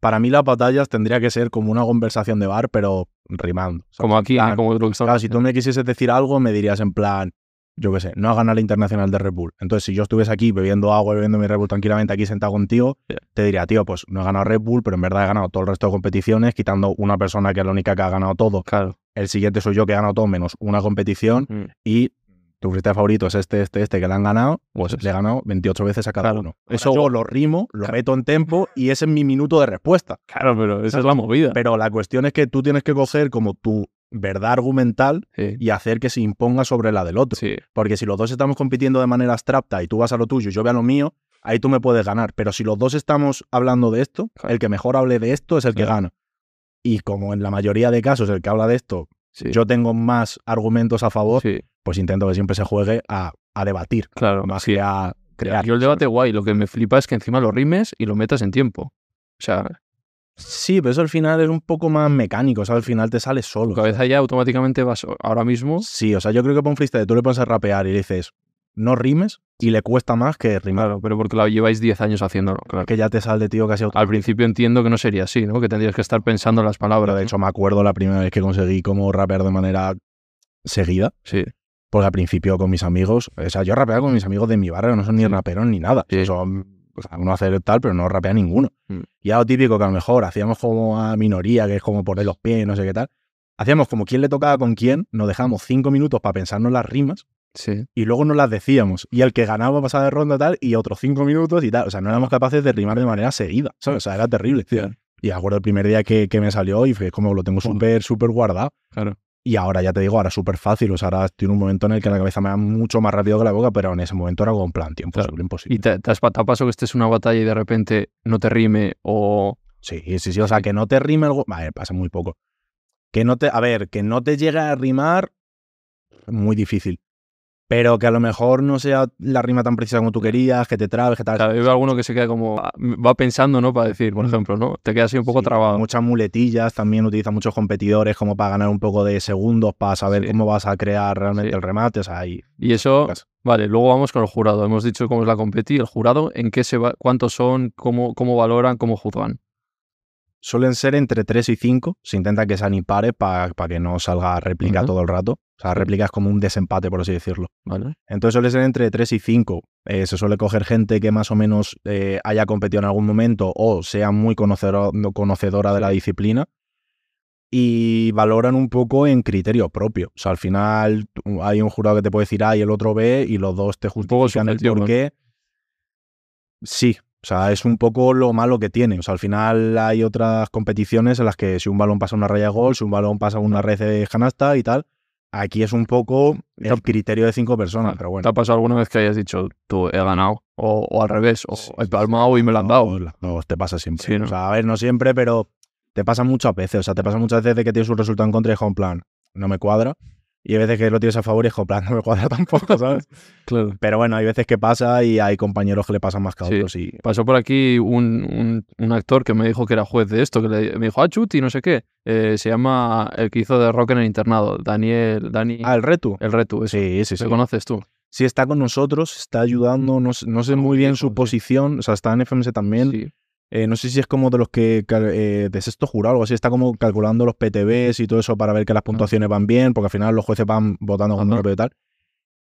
para mí las batallas tendría que ser como una conversación de bar, pero rimando. ¿sabes? Como aquí, En plan, como estamos Claro, si tú me quisieses decir algo, me dirías en plan, yo qué sé, no has ganado la internacional de Red Bull. Entonces, si yo estuviese aquí bebiendo agua y bebiendo mi Red Bull tranquilamente aquí sentado contigo, Yeah. te diría, tío, pues no he ganado Red Bull, pero en verdad he ganado todo el resto de competiciones, quitando una persona que es la única que ha ganado todo. Claro. El siguiente soy yo que he ganado todo menos una competición Mm. y tu freestyle favorito es este, este, este que le han ganado, pues le he ganado 28 veces a cada Claro. uno. Eso- Eso yo lo rimo, lo meto en tempo y ese es mi minuto de respuesta. Claro, pero esa es la movida. Pero la cuestión es que tú tienes que coger como tu verdad argumental Sí. y hacer que se imponga sobre la del otro. Sí. Porque si los dos estamos compitiendo de manera abstracta y tú vas a lo tuyo y yo voy a lo mío, ahí tú me puedes ganar. Pero si los dos estamos hablando de esto, Claro. el que mejor hable de esto es el que gana. Y como en la mayoría de casos el que habla de esto, yo tengo más argumentos a favor, sí. Pues intento que siempre se juegue a, a debatir, Claro. más sí. que a crear. Yo el debate guay, lo que me flipa es que encima lo rimes y lo metas en tiempo. O sea, Sí, pero eso al final es un poco más mecánico, o sea, al final te sale solo. tu cabeza ya automáticamente vas ahora mismo. Sí, o sea, yo creo que para un freestyle tú le pones a rapear y le dices, no rimes, y le cuesta más que rimar. Claro, pero porque lo lleváis 10 años haciéndolo. Claro. Que ya te sale, tío, casi Al automático. principio entiendo que no sería así, ¿no? Que tendrías que estar pensando en las Pero palabras. de hecho me acuerdo la primera vez que conseguí como rapear de manera seguida, Sí. Porque al principio con mis amigos, o sea, yo rapeaba con mis amigos de mi barrio, no son ni Sí. raperos ni nada. Sí. Son, o sea, uno hace tal, pero no rapea ninguno. Mm. Y a lo típico que a lo mejor hacíamos como a minoría, que es como poner los pies, no sé qué tal. Hacíamos como quién le tocaba con quién, nos dejamos cinco minutos para pensarnos las rimas Sí. y luego nos las decíamos. Y el que ganaba pasaba de ronda tal y otros cinco minutos y tal. O sea, no éramos capaces de rimar de manera seguida. ¿sabes? O sea, era terrible. Hostia. Y acuerdo el primer día que, que me salió y fue como lo tengo súper, súper guardado. Claro. Y ahora ya te digo, ahora es súper fácil. O sea, ahora estoy en un momento en el que la cabeza me va mucho más rápido que la boca, pero en ese momento era como plan, tiempo Claro. imposible. ¿Y te, te, has, pasado que estés en una batalla y de repente no te rime o... Sí, sí, sí. O sea, que no te rime algo. Vale, pasa muy poco. Que no te. A ver, que no te llegue a rimar. Muy difícil. Pero que a lo mejor no sea la rima tan precisa como tú querías, que te trabes, que tal. Claro, yo veo alguno que se queda como... ah, Va pensando, ¿no? Para decir, por ejemplo, ¿no? Te queda así un poco Sí, trabado. Muchas muletillas, también utilizan muchos competidores como para ganar un poco de segundos, para saber Sí. cómo vas a crear realmente Sí. el remate. O sea, ahí. Y eso... Vale, luego vamos con el jurado. Hemos dicho cómo es la competi. ¿El jurado en qué se va... ¿Cuántos son? ¿Cómo, cómo valoran? ¿Cómo juzgan? Suelen ser entre 3 y 5. Se intenta que sean impares para que no salga réplica todo el rato. O sea, réplica es como un desempate, por así decirlo. ¿Vale? Entonces suele ser entre 3 y 5. Eh, se suele coger gente que más o menos eh, haya competido en algún momento o sea muy conocedora, conocedora de la disciplina y valoran un poco en criterio propio. O sea, al final hay un jurado que te puede decir A y el otro B y los dos te justifican el subjetivo, por ¿no? qué. Sí, o sea, es un poco lo malo que tiene. O sea, al final hay otras competiciones en las que si un balón pasa una raya de gol, si un balón pasa una red de canasta y tal, aquí es un poco el criterio de cinco personas, pero ¿Te bueno. ha pasado alguna vez que hayas dicho, tú he ganado? O, o al revés, o Sí, he palmado y me lo han dado. No, te pasa siempre. Sí, ¿no? O sea, a ver, no siempre, pero te pasa muchas veces. O sea, te pasa muchas veces de que tienes un resultado en contra y en plan, no me cuadra. Y hay veces que lo tienes a favor y es como en plan, no me cuadra tampoco, ¿sabes? Claro. Pero bueno, hay veces que pasa y hay compañeros que le pasan más que a Sí. otros y Pasó por aquí un, un- un actor que me dijo que era juez de esto, que le- me dijo, ah, Chuti, no sé qué. Eh, se llama el que hizo de rock en el internado, Daniel, Dani, Ah, el reto. el reto. eso. Sí, sí, sí. ¿Le conoces tú? Sí, está con nosotros, está ayudando, no, sé- no sé muy bien su posición, o sea, está en FMS también. Sí. Eh, no sé si es como de los que, eh, de sexto jurado, algo así, está como calculando los PTBs y todo eso para ver que las puntuaciones van bien, porque al final los jueces van votando con rápido y tal.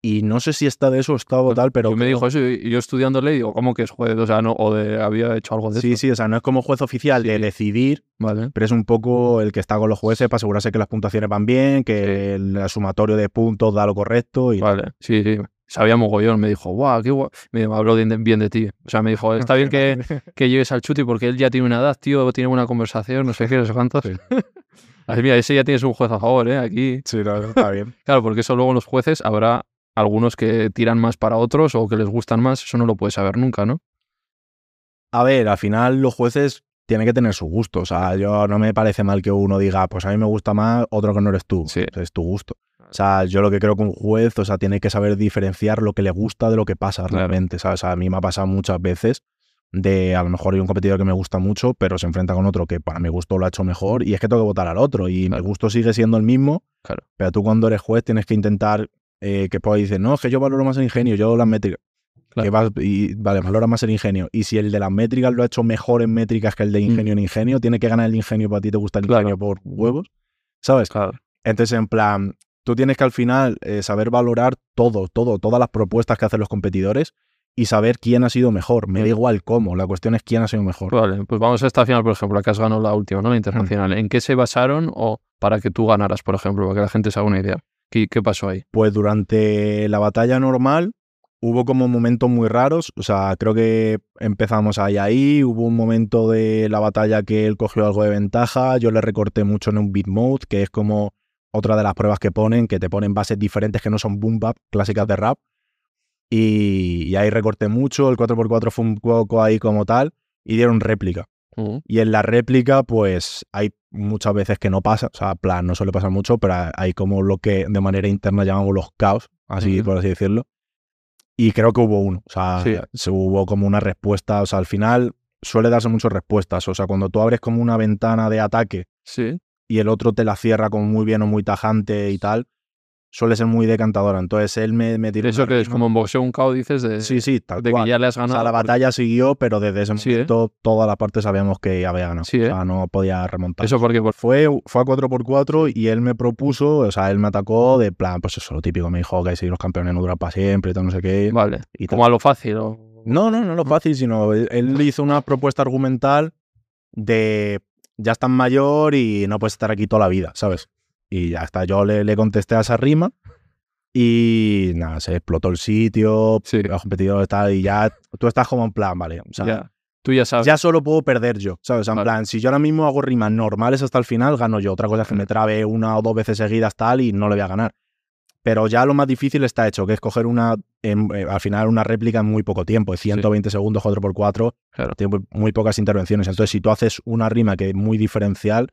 Y no sé si está de eso o está o tal, pero... Yo me dijo eso y yo estudiándole digo, ¿cómo que es juez? O sea, no, o de, había hecho algo de Sí, esto. sí, o sea, no es como juez oficial de Sí. decidir, Vale. pero es un poco el que está con los jueces para asegurarse que las puntuaciones van bien, que el sumatorio de puntos da lo correcto y... Vale, sí, sí. Sabía mogollón, me dijo, guau, qué guay. Me habló bien de, bien de ti. O sea, me dijo, está bien que, que llegues al chuti porque él ya tiene una edad, tío, tiene buena conversación, no sé qué, no sé cuántos. Sí. Así, mira, ese ya tienes un juez a favor, ¿eh? Aquí. Sí, no, está bien. Claro, porque eso luego en los jueces habrá algunos que tiran más para otros o que les gustan más, eso no lo puedes saber nunca, ¿no? A ver, al final los jueces tienen que tener su gusto. O sea, yo no me parece mal que uno diga, pues a mí me gusta más, otro que no eres tú. Sí. Es tu gusto. O sea, yo lo que creo que un juez, o sea, tiene que saber diferenciar lo que le gusta de lo que pasa realmente. ¿sabes? O sea, a mí me ha pasado muchas veces de a lo mejor hay un competidor que me gusta mucho, pero se enfrenta con otro que para mi gusto lo ha hecho mejor y es que tengo que votar al otro y Claro. mi gusto sigue siendo el mismo, Claro. pero tú cuando eres juez tienes que intentar eh, que puedas decir, no, es que yo valoro más el ingenio, yo las métricas. Claro. Que vas- y, vale, valora más el ingenio. Y si el de las métricas lo ha hecho mejor en métricas que el de ingenio en ingenio, tiene que ganar el ingenio para ti te gusta el Mm. Ingenio por huevos. ¿Sabes? Claro. Entonces, en plan, tú tienes que al final eh, saber valorar todo, todo, todas las propuestas que hacen los competidores y saber quién ha sido mejor. Me da Mm. igual cómo, la cuestión es quién ha sido mejor. Vale, pues vamos a esta final, por ejemplo, la que has ganado la última, ¿no? La internacional. Mm. ¿En qué se basaron o para que tú ganaras, por ejemplo, para que la gente se haga una idea? ¿Qué, qué pasó ahí? Pues durante la batalla normal hubo como momentos muy raros. O sea, creo que empezamos ahí ahí. Hubo un momento de la batalla que él cogió algo de ventaja. Yo le recorté mucho en un beat mode, que es como otra de las pruebas que ponen, que te ponen bases diferentes que no son boom bap, clásicas de rap. Y, y ahí recorté mucho. El 4x4 fue un poco ahí como tal. Y dieron réplica. Y en la réplica, pues hay muchas veces que no pasa, o sea, plan, no suele pasar mucho, pero hay como lo que de manera interna llamamos los caos, así por así decirlo. Y creo que hubo uno, o sea, Sí. se hubo como una respuesta, o sea, al final suele darse muchas respuestas, o sea, cuando tú abres como una ventana de ataque Sí. Y el otro te la cierra como muy bien o muy tajante y tal, suele ser muy decantadora. Entonces él me, me tiró Eso que es como en boxeo un KO, dices, de, Sí, sí, tal de cual. que ya le has O ganado. sea, la batalla siguió, pero desde ese Sí, ¿eh? momento toda la parte sabíamos que había ganado. Sí, ¿eh? O sea, no podía remontar. Eso porque, por- Fue, fue a 4x4 y él me propuso, o sea, él me atacó de plan, pues eso, lo típico, me dijo que si los campeones no duran para siempre y tal, no sé qué. vale, y tal. como a lo fácil. o- No, no, no lo fácil, sino él, él hizo una propuesta argumental de ya estás mayor y no puedes estar aquí toda la vida, ¿sabes? Y ya está, yo le, le contesté a esa rima y nada, se explotó el sitio, Sí. los competidores tal, y ya tú estás como en plan, vale, o sea, Ya. Tú ya sabes. ya solo puedo perder yo, ¿sabes? O sea, en Vale. plan, si yo ahora mismo hago rimas normales hasta el final, gano yo. Otra cosa es que me trabe una o dos veces seguidas tal y no le voy a ganar. Pero ya lo más difícil está hecho, que es coger una, en- eh, al final una réplica en muy poco tiempo, de 120 segundos 4x4, Claro. tiene muy, muy pocas intervenciones. Entonces, si tú haces una rima que es muy diferencial,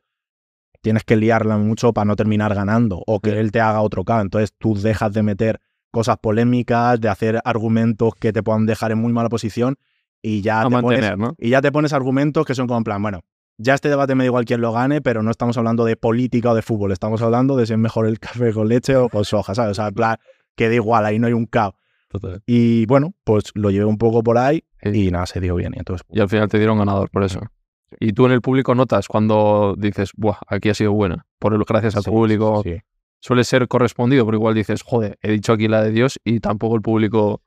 tienes que liarla mucho para no terminar ganando o que Sí. él te haga otro K. Entonces, tú dejas de meter cosas polémicas, de hacer argumentos que te puedan dejar en muy mala posición y ya a te pones ¿no? y ya te pones argumentos que son como en plan, bueno, ya este debate me da igual quién lo gane, pero no estamos hablando de política o de fútbol, estamos hablando de si es mejor el café con leche o con soja, ¿sabes? O sea, en plan, que da igual, ahí no hay un caos. Total. Y bueno, pues lo llevé un poco por ahí y nada, se dio bien. Y entonces, Y al final te dieron ganador por eso. Y tú en el público notas cuando dices, buah, aquí ha sido buena, por el, gracias al sí, público. sí. Suele ser correspondido, pero igual dices, joder, he dicho aquí la de Dios y tampoco el público.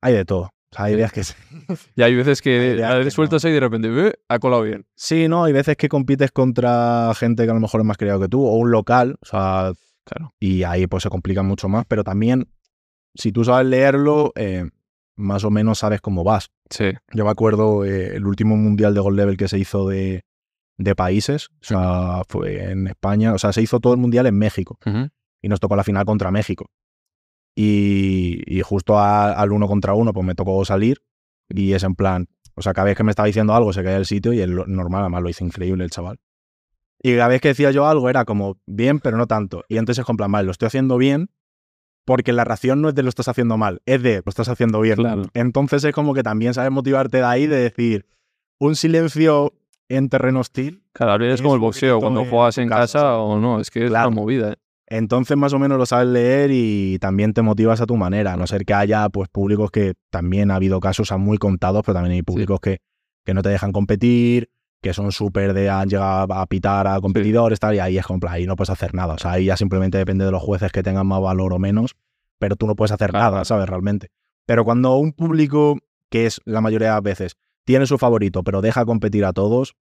Hay de todo. O sea, hay días que sí. Y hay veces Hay que sueltas ahí y de repente, "Eh, ha colado bien. Sí, no, hay veces que compites contra gente que a lo mejor es más creado que tú o un local, o sea, Claro. y ahí pues se complica mucho más, pero también si tú sabes leerlo, eh, más o menos sabes cómo vas. Sí. Yo me acuerdo eh, el último mundial de Gold Level que se hizo de, de países, o sea, fue en España, o sea, se hizo todo el mundial en México y nos tocó la final contra México. Y, y justo a- al uno contra uno, pues me tocó salir y es en plan, o sea, cada vez que me estaba diciendo algo se caía el sitio y el normal, además lo hizo increíble el chaval. Y cada vez que decía yo algo era como bien, pero no tanto. Y entonces es en plan, vale, lo estoy haciendo bien porque la ración no es de lo estás haciendo mal, es de lo estás haciendo bien. Claro. Entonces es como que también sabes motivarte de ahí de decir un silencio en terreno hostil. Claro, es Es como el boxeo, cuando juegas en casa, o no, es que es una movida. ¿eh? Entonces más o menos lo sabes leer y también te motivas a tu manera, a no ser que haya pues públicos que también ha habido casos a muy contados, pero también hay públicos que, que no te dejan competir, que son súper de han llegado a pitar a competidores, tal, y ahí es plan, ahí no puedes hacer nada. O sea, ahí ya simplemente depende de los jueces que tengan más valor o menos, pero tú no puedes hacer Claro. nada, ¿sabes? Realmente. Pero cuando un público, que es la mayoría de las veces, tiene su favorito, pero deja competir a todos,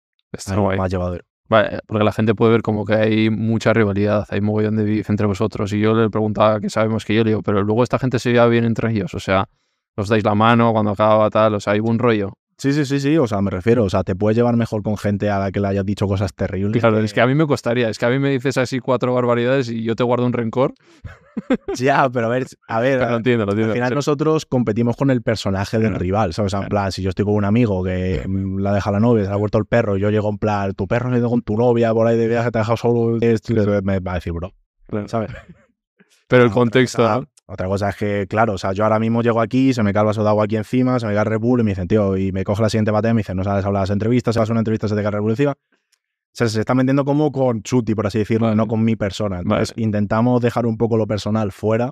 guay. más llevadero. Vale, porque la gente puede ver como que hay mucha rivalidad, hay mogollón de beef entre vosotros. Y yo le preguntaba que sabemos que yo le digo, pero luego esta gente se lleva bien entre ellos. O sea, os dais la mano cuando acaba tal, o sea, hay buen rollo. Sí, sí, sí, sí, o sea, me refiero, o sea, te puedes llevar mejor con gente a la que le hayas dicho cosas terribles. Claro, es que a mí me costaría. Es que a mí me dices así cuatro barbaridades y yo te guardo un rencor. Ya, pero a ver, a ver, Pero lo entiendo, lo al entiendo. final Sí. nosotros competimos con el personaje del Claro. rival, ¿sabes? O sea, en plan, si yo estoy con un amigo que la deja la novia, se ha vuelto el perro, y yo llego en plan, tu perro se ha ido con tu novia por ahí de viaje, te ha dejado solo, esto", me va a decir, bro, Claro. ¿sabes? Pero el contexto. Otra cosa es que, claro, o sea, yo ahora mismo llego aquí, se me cae el vaso de agua aquí encima, se me cae el Red Bull y me dicen, tío, y me coge la siguiente batalla y me dicen, no sabes hablar las entrevistas, se vas a una entrevista, se te cae el Red Bull encima. O sea, se está vendiendo como con Chuti, por así decirlo, Vale. no con mi persona. Entonces, Vale. intentamos dejar un poco lo personal fuera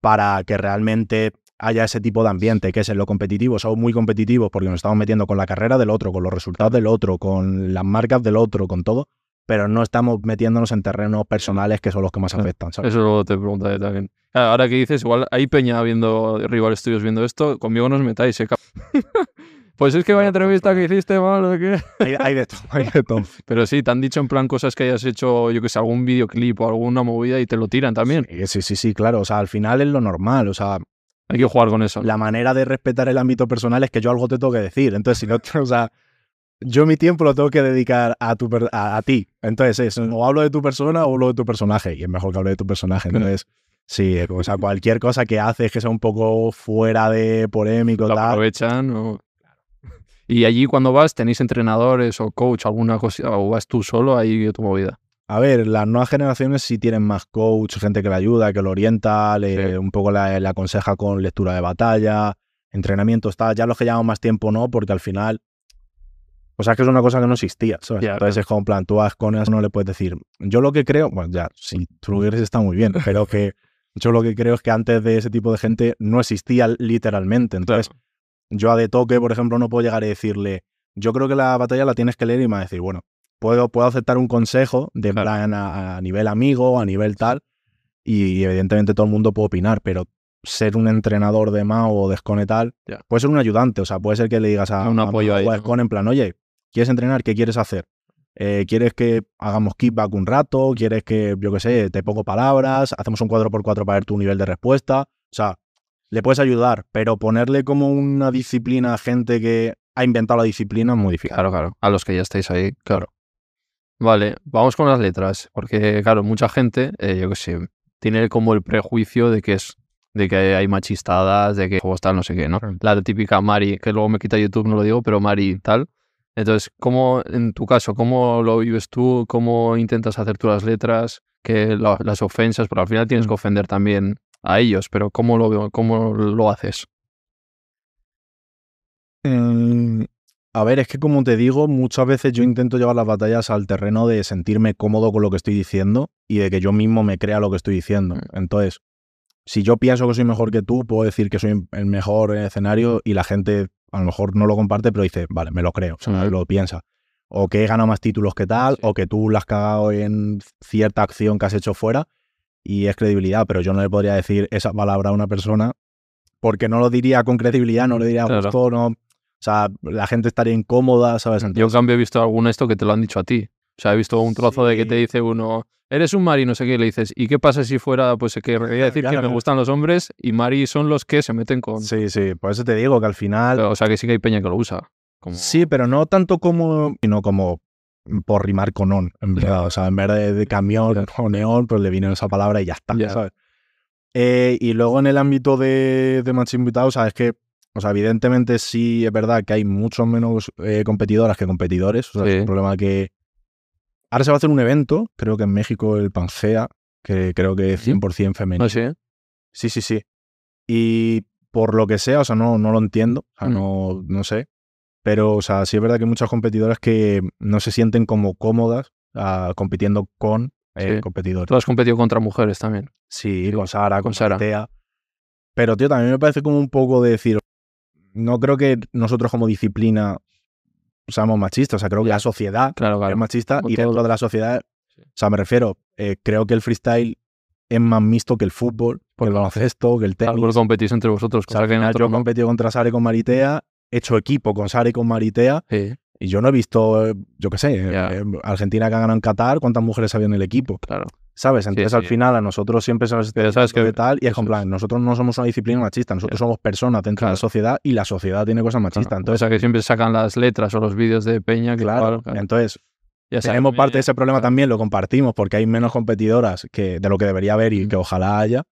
para que realmente haya ese tipo de ambiente, que es en lo competitivo. Somos muy competitivos porque nos estamos metiendo con la carrera del otro, con los resultados del otro, con las marcas del otro, con todo, pero no estamos metiéndonos en terrenos personales que son los que más afectan, ¿sabes? Eso luego te preguntaré también. Ahora que dices, igual hay peña viendo rivales tuyos viendo esto, conmigo no os metáis, ¿eh? pues es que vaya entrevista que hiciste mal o qué. Hay, hay de todo, hay de todo. Pero sí, te han dicho en plan cosas que hayas hecho, yo que sé, algún videoclip o alguna movida y te lo tiran también. Sí, sí, sí, sí, claro. O sea, al final es lo normal. O sea, Hay que jugar con eso. la manera de respetar el ámbito personal es que yo algo te tengo que decir. Entonces, si no, o sea, yo mi tiempo lo tengo que dedicar a, tu, a, a ti. Entonces, es, o hablo de tu persona o hablo de tu personaje. Y es mejor que hable de tu personaje. Entonces, sí, o sea, cualquier cosa que haces que sea un poco fuera de polémico, lo tal. aprovechan. o- Y allí cuando vas, ¿tenéis entrenadores o coach, alguna cosa, o vas tú solo ahí tu movida? A ver, las nuevas generaciones sí tienen más coach, gente que le ayuda, que lo orienta, le, Sí. un poco le, le aconseja con lectura de batalla, entrenamiento, está. Ya los que llevan más tiempo no, porque al final. O sea, que es una cosa que no existía. ¿sabes? Ya, Entonces es como en plan, tú vas con eso, no le puedes decir. Yo lo que creo, bueno, ya, si tú lo quieres está muy bien, pero que yo lo que creo es que antes de ese tipo de gente no existía literalmente. Entonces, yo a de toque, por ejemplo, no puedo llegar y decirle, yo creo que la batalla la tienes que leer y me va a decir, bueno, puedo, puedo aceptar un consejo de Claro. plan a, a nivel amigo, a nivel tal, y evidentemente todo el mundo puede opinar, pero ser un entrenador de MAO o de Scone tal, puede ser un ayudante, o sea, puede ser que le digas a, Un a apoyo Mao ahí, a ¿no? Scone en plan, oye, ¿quieres entrenar? ¿Qué quieres hacer? Eh, ¿Quieres que hagamos kickback un rato? ¿Quieres que, yo qué sé, te pongo palabras? ¿Hacemos un 4x4 para ver tu nivel de respuesta? O sea, le puedes ayudar, pero ponerle como una disciplina a gente que ha inventado la disciplina es muy difícil. Claro, claro. A los que ya estáis ahí, claro. Vale, vamos con las letras. Porque, claro, mucha gente, eh, yo qué sé, tiene como el prejuicio de que es de que hay machistadas, de que juegos tal, no sé qué, ¿no? La típica Mari, que luego me quita YouTube, no lo digo, pero Mari tal. Entonces, ¿cómo, en tu caso, cómo lo vives tú? ¿Cómo intentas hacer tú las letras? Que la- las ofensas, porque al final tienes que ofender también a ellos, pero ¿cómo lo, cómo lo haces? Mm, a ver, es que como te digo, muchas veces yo intento llevar las batallas al terreno de sentirme cómodo con lo que estoy diciendo y de que yo mismo me crea lo que estoy diciendo. Mm. Entonces, si yo pienso que soy mejor que tú, puedo decir que soy el mejor en el escenario y la gente a lo mejor no lo comparte, pero dice, vale, me lo creo, o sea, lo piensa. O que he ganado más títulos que tal, Sí. o que tú la has cagado en cierta acción que has hecho fuera y es credibilidad, pero yo no le podría decir esa palabra a una persona porque no lo diría con credibilidad, no le diría Claro. justo, no. O sea, la gente estaría incómoda, ¿sabes? Yo en cambio he visto algún esto que te lo han dicho a ti. O sea, he visto un trozo de que te dice uno, eres un Mari, no sé qué, y le dices, ¿y qué pasa si fuera, pues que quería decir que me gustan los hombres y Mari son los que se meten con... sí, sí, por eso te digo que al final. O sea, que sí que hay peña que lo usa. Como... Sí, pero no tanto como. sino como por rimar con on, en verdad. O sea, en vez de, de camión o neón, pues le vino esa palabra y ya está, Ya. ¿sabes? Eh, y luego en el ámbito de, de match invitados, sabes que. O sea, evidentemente sí es verdad que hay muchos menos eh, competidoras que competidores. O sea, Sí. es un problema que. Ahora se va a hacer un evento, creo que en México el Pangea, que creo que es 100% femenino. No sé. Sí, sí, sí. Y por lo que sea, o sea, no, no lo entiendo, o sea, Mm. no, no sé. Pero, o sea, sí es verdad que hay muchas competidoras que no se sienten como cómodas ah, compitiendo con eh, Sí. competidores. Tú has competido contra mujeres también. Sí, con Sara, con, con Sara. Sara. Pero, tío, también me parece como un poco de decir, no creo que nosotros como disciplina seamos machistas, o sea, creo que la sociedad Claro, es machista Como y todo. dentro de la sociedad, Sí. o sea, me refiero, eh, creo que el freestyle es más mixto que el fútbol, que el baloncesto, que el tenis. Algo competís entre vosotros. O sea, al final yo he no. competido contra Sara y con Maritea, he hecho equipo con Sara y con Maritea, Sí, y yo no he visto, eh, yo qué sé, eh, Argentina que ha ganado en Qatar, cuántas mujeres había en el equipo, claro. ¿Sabes? Entonces al sí. final a nosotros siempre se nos está sabes que- tal, y es es. plan, nosotros no somos una disciplina machista, nosotros somos personas dentro de la sociedad y la sociedad tiene cosas machistas. Claro. Entonces, o sea, que siempre sacan las letras o los vídeos de peña. Que claro, claro. entonces Ya tenemos parte de ese problema también, lo compartimos porque hay menos competidoras que de lo que debería haber y que ojalá haya.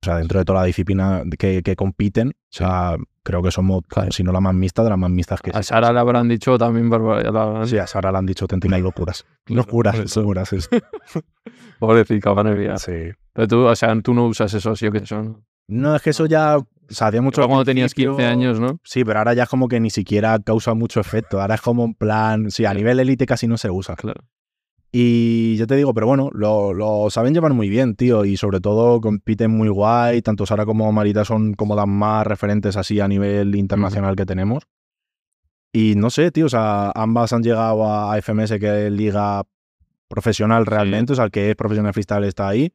O sea, dentro de toda la disciplina que, que compiten, o sea, creo que somos, Claro. si no la más mixta, de las más mixtas que A sí. Sara le habrán dicho también barbaridad. Sí, a Sara le han dicho auténticas locuras. Locuras, eso. locuras. Pobrecita, madre mía. Sí. Pero tú, o sea, tú no usas esos, yo que son. No, es que eso ya, o sea, hacía mucho... al cuando tenías principio- 15 años, ¿no? Sí, pero ahora ya es como que ni siquiera causa mucho efecto. Ahora es como en plan, sí, a nivel élite casi no se usa. Claro. Y yo te digo, pero bueno, lo, lo saben llevar muy bien, tío. Y sobre todo compiten muy guay. Tanto Sara como Marita son como las más referentes así a nivel internacional que tenemos. Y no sé, tío, o sea, ambas han llegado a FMS, que es liga profesional realmente, o sea, el que es profesional freestyle está ahí.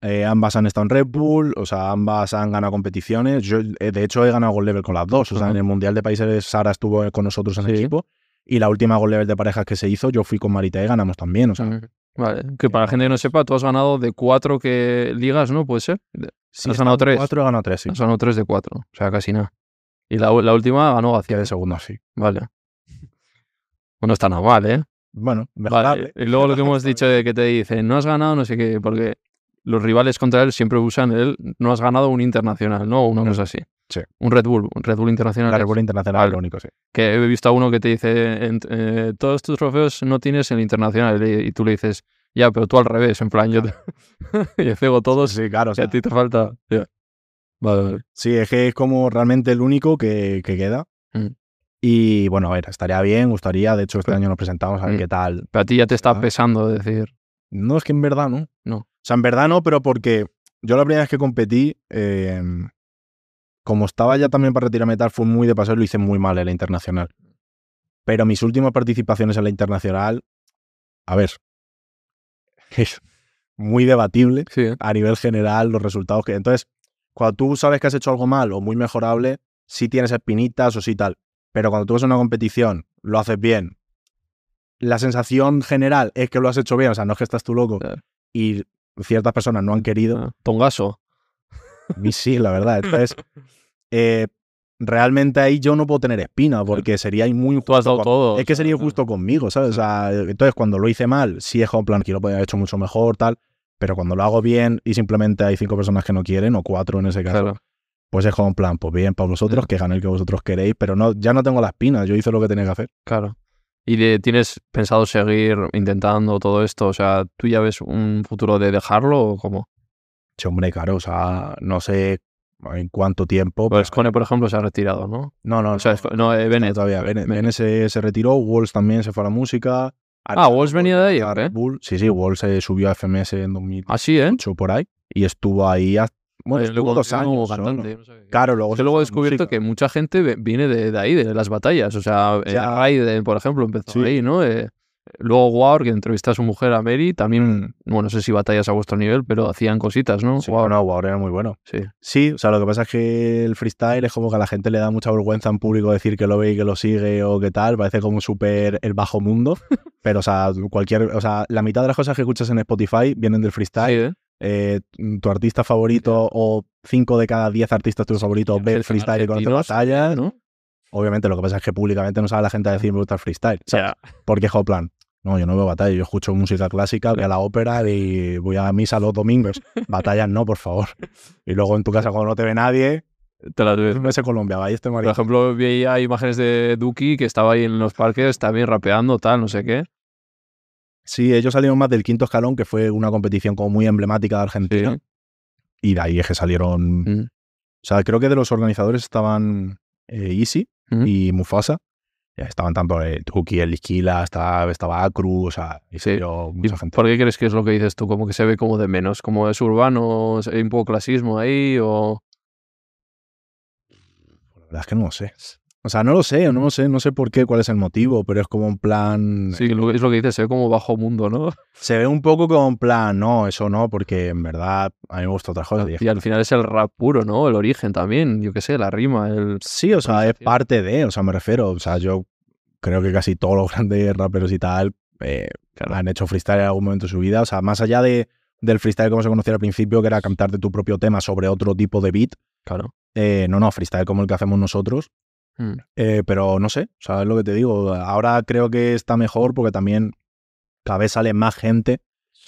Eh, ambas han estado en Red Bull, o sea, ambas han ganado competiciones. Yo, eh, de hecho, he ganado Gold Level con las dos. O sea, en el Mundial de Países, Sara estuvo con nosotros en Sí. equipo. Y la última Gold Level de parejas que se hizo, yo fui con Marita y ganamos también. O sea, Vale. Que para la gente que no sepa, tú has ganado de cuatro que ligas, ¿no? Puede ser. Sí, has ganado tres. Cuatro he ganado tres, sí. Has ganado tres de cuatro. O sea, casi nada. Y la, la última ganó García. de segundo, sí. Vale. Bueno, está nada mal, ¿eh? Bueno, Vale. mejorable. Y luego lo que hemos dicho de que te dicen, no has ganado, no sé qué, porque los rivales contra él siempre usan el no has ganado un internacional, ¿no? O una Mm. cosa así. Sí. Un Red Bull, un Red Bull internacional. La Red Bull Internacional lo único, sí. que he visto a uno que te dice, eh, todos tus trofeos no tienes el internacional. Y, y tú le dices, ya, pero tú al revés, en plan, yo te... y cego todos Sí, claro. o y a ti te falta. Ya. Vale, vale. sí, es que es como realmente el único que, que queda. Mm. Y bueno, a ver, estaría bien, gustaría. De hecho, este Pero- año nos presentamos a ver Mm. qué tal. Pero a ti ya te está pesando decir, No, es que en verdad no. No. O sea, en verdad no, pero porque yo la primera vez que competí, eh, como estaba ya también para retirarme tal, fue muy de paseo y lo hice muy mal en la internacional. Pero mis últimas participaciones en la internacional, a ver, es muy debatible sí, ¿eh? a nivel general los resultados que. Entonces, cuando tú sabes que has hecho algo mal o muy mejorable, sí tienes espinitas o sí tal. Pero cuando tú vas a una competición, lo haces bien. La sensación general es que lo has hecho bien, o sea, no es que estás tú loco. Claro. Y ciertas personas no han querido. Ah, Tongaso. Mí sí, la verdad. Entonces, eh, realmente ahí yo no puedo tener espina porque sería muy Tú has dado con- todo. Es que sería injusto conmigo, ¿sabes? O sea, entonces cuando lo hice mal, sí es como plan, que lo podía haber hecho mucho mejor, tal. Pero cuando lo hago bien y simplemente hay cinco personas que no quieren, o cuatro en ese caso, Claro. pues es como en plan, pues bien para vosotros, que gane el que vosotros queréis, pero no, ya no tengo la espina, yo hice lo que tenía que hacer. Claro. ¿Y de- tienes pensado seguir intentando todo esto? O sea, ¿tú ya ves un futuro de dejarlo o cómo? Sí, hombre, claro, o sea, no sé en cuánto tiempo. Pues Scone, por ejemplo, se ha retirado, ¿no? no, no, O sea, no, eh, no, Bennett. todavía. Bennett, Bennett. Se, se retiró, Walls también se fue a la música. Ah, Walls venía de ahí, ¿eh? Bull. Sí, sí, Walls se subió a FMS en 2008 Así, ¿eh? por ahí y estuvo ahí hasta, bueno, estuvo dos años. cantante, no sé. Claro, luego Yo luego he descubierto música. que mucha gente viene de, de ahí, de las batallas. O sea, Ya. Raiden, por ejemplo, empezó Sí. ahí, ¿no? Eh, luego War, que entrevista a su mujer, a Mary, también, bueno, no sé si batallas a vuestro nivel, pero hacían cositas, ¿no? Sí, Wow. no, Wow era muy bueno. Sí. Sí, o sea, lo que pasa es que el freestyle es como que a la gente le da mucha vergüenza en público decir que lo ve y que lo sigue o qué tal, parece como súper el bajo mundo, pero o sea, cualquier, o sea, la mitad de las cosas que escuchas en Spotify vienen del Sí, freestyle. ¿eh? Eh, tu artista favorito o cinco de cada diez artistas tuyos favoritos Ya, ve el son freestyle y conoce argentinos, batallas. ¿no? Obviamente lo que pasa es que públicamente no sabe la gente a decir me gusta el freestyle. O sea, Porque es plan, no, yo no veo batallas, yo escucho música clásica, voy a la ópera y voy a misa los domingos. Batallas no, por favor. Y luego en tu casa cuando no te ve nadie, te las ves. me ese Colombia, vaya este Por marido. ejemplo, veía imágenes de Duki que estaba ahí en los parques también rapeando, tal, no sé qué. Sí, ellos salieron más del quinto escalón, que fue una competición como muy emblemática de Argentina. Sí. Y de ahí es que salieron. Mm. O sea, creo que de los organizadores estaban eh, Easy Mm. y Mufasa. Estaban tanto el Tuki, el Isquila, estaba, estaba Acru, o sea, y Sí. salió ¿Y mucha gente. por qué crees que es lo que dices tú? Como que se ve como de menos, como es urbano, hay un poco clasismo ahí o... La verdad es que no lo sé. O sea, no lo sé, no lo sé, no sé por qué, cuál es el motivo, pero es como un plan. Sí, es lo que dices, se ve como bajo mundo, ¿no? Se ve un poco como un plan, no, eso no, porque en verdad a mí me gusta otras cosas. Y al final es el rap puro, ¿no? El origen también, yo qué sé, la rima, el... Sí, o sea, es parte de, o sea, me refiero, o sea, yo creo que casi todos los grandes raperos y tal eh, Claro. han hecho freestyle en algún momento de su vida, o sea, más allá de, del freestyle como se conocía al principio, que era cantarte tu propio tema sobre otro tipo de beat, Claro. eh, no, no, freestyle como el que hacemos nosotros, Mm. eh, pero no sé, o sea, es lo que te digo, ahora creo que está mejor porque también cada vez sale más gente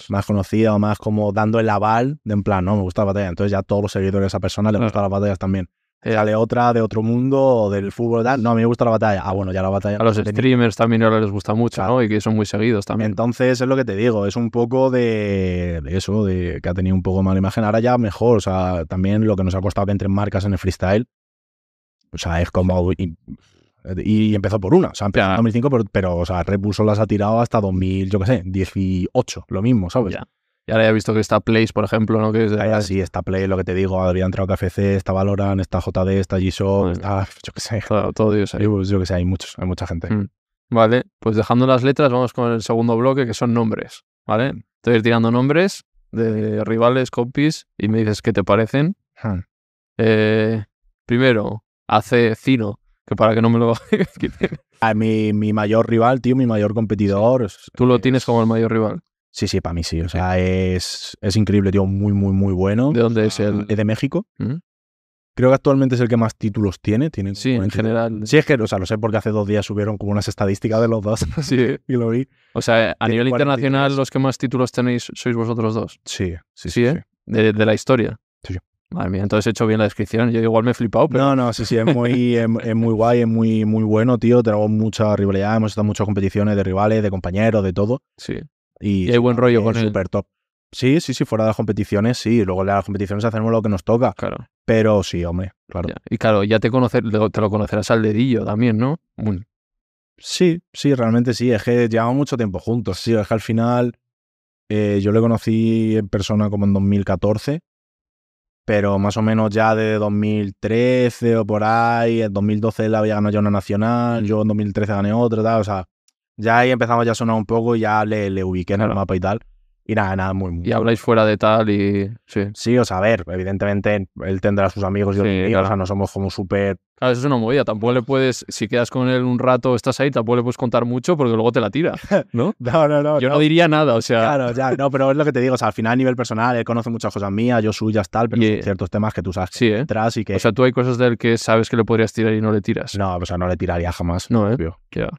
más conocida o más como dando el aval de en plan, no, me gusta la batalla, entonces ya todos los seguidores de esa persona le Claro. gustan las batallas también. Sale otra de otro mundo o del fútbol, tal. No, a mí me gusta la batalla. Ah, bueno, ya la batalla. a los streamers también ahora les gusta mucho, Claro. ¿no? Y que son muy seguidos también. Entonces es lo que te digo, es un poco de, de eso, de que ha tenido un poco mala imagen. Ahora ya mejor, o sea, también lo que nos ha costado que entren marcas en el freestyle, o sea, es como... Y, y empezó por una, o sea, empezó en 2005, pero, pero, o sea, Red Bull solo las ha tirado hasta 2000, yo qué sé, 18, lo mismo, ¿sabes? Ya. Y ahora ya he visto que está Place, por ejemplo, ¿no? Que es de- Ahí así está Play, lo que te digo, había entrado KFC, está Valorant, está JD, está G-Shock, está, yo qué sé, todo, todo Dios ahí. yo, qué sé, hay muchos, hay mucha gente. Mm. Vale, pues dejando las letras, vamos con el segundo bloque, que son nombres, ¿vale? Te voy a ir tirando nombres de rivales, compis, y me dices qué te parecen. Hmm. Eh, primero, hace Cino, que para que no me lo... A mi, mi mayor rival, tío, mi mayor competidor. Tú lo es- tienes como el mayor rival. Sí, sí, para mí sí. O sea, es, es increíble, tío, muy, muy, muy bueno. ¿De dónde es el...? Es de México. ¿Mm? Creo que actualmente es el que más títulos tiene. tiene Sí, en 42. general. Sí, es que, o sea, lo sé porque hace dos días subieron como unas estadísticas de los dos Sí. y lo vi. O sea, a nivel 43. internacional, los que más títulos tenéis sois vosotros dos. Sí, sí, Sí, ¿eh? De, de la historia. Sí. Madre mía, entonces he hecho bien la descripción. Yo igual me he flipado, pero... No, no, sí, sí, es muy, es, es muy guay, es muy, muy bueno, tío. Tenemos mucha rivalidad, hemos estado en muchas competiciones de rivales, de compañeros, de todo. Sí. Y, Y hay buen rollo con él. súper top. Sí, sí, sí, fuera de las competiciones, sí. Luego en las competiciones hacemos lo que nos toca. Claro. Pero sí, hombre, claro. ya. Y claro, ya te, conocer, te lo conocerás al dedillo también, ¿no? Muy- Sí, sí, realmente sí. Es que llevamos mucho tiempo juntos. Sí, es que al final eh, yo le conocí en persona como en 2014, pero más o menos ya de 2013 o por ahí. En 2012 él había ganado ya una nacional, yo en 2013 gané otra, tal. O sea, ya ahí empezamos ya a sonar un poco y ya le, le ubiqué en el mapa y tal. Y nada, nada, muy, muy. Y habláis fuera de tal y. Sí. Sí, o sea, a ver, evidentemente él tendrá a sus amigos y Sí, míos, claro. o sea, no somos como súper. Claro, eso es una movida. Tampoco le puedes. Si quedas con él un rato, estás ahí, tampoco le puedes contar mucho porque luego te la tira. ¿No? No, no, no. Yo no diría nada, o sea. Claro, ya, no, pero es lo que te digo, o sea, al final a nivel personal, él conoce muchas cosas mías, yo suyas, tal, pero Y- hay ciertos temas que tú sabes que Sí, ¿eh? y que O sea, tú hay cosas de él que sabes que le podrías tirar y no le tiras. no, o sea, no le tiraría jamás. No, ¿eh? obvio. Ya.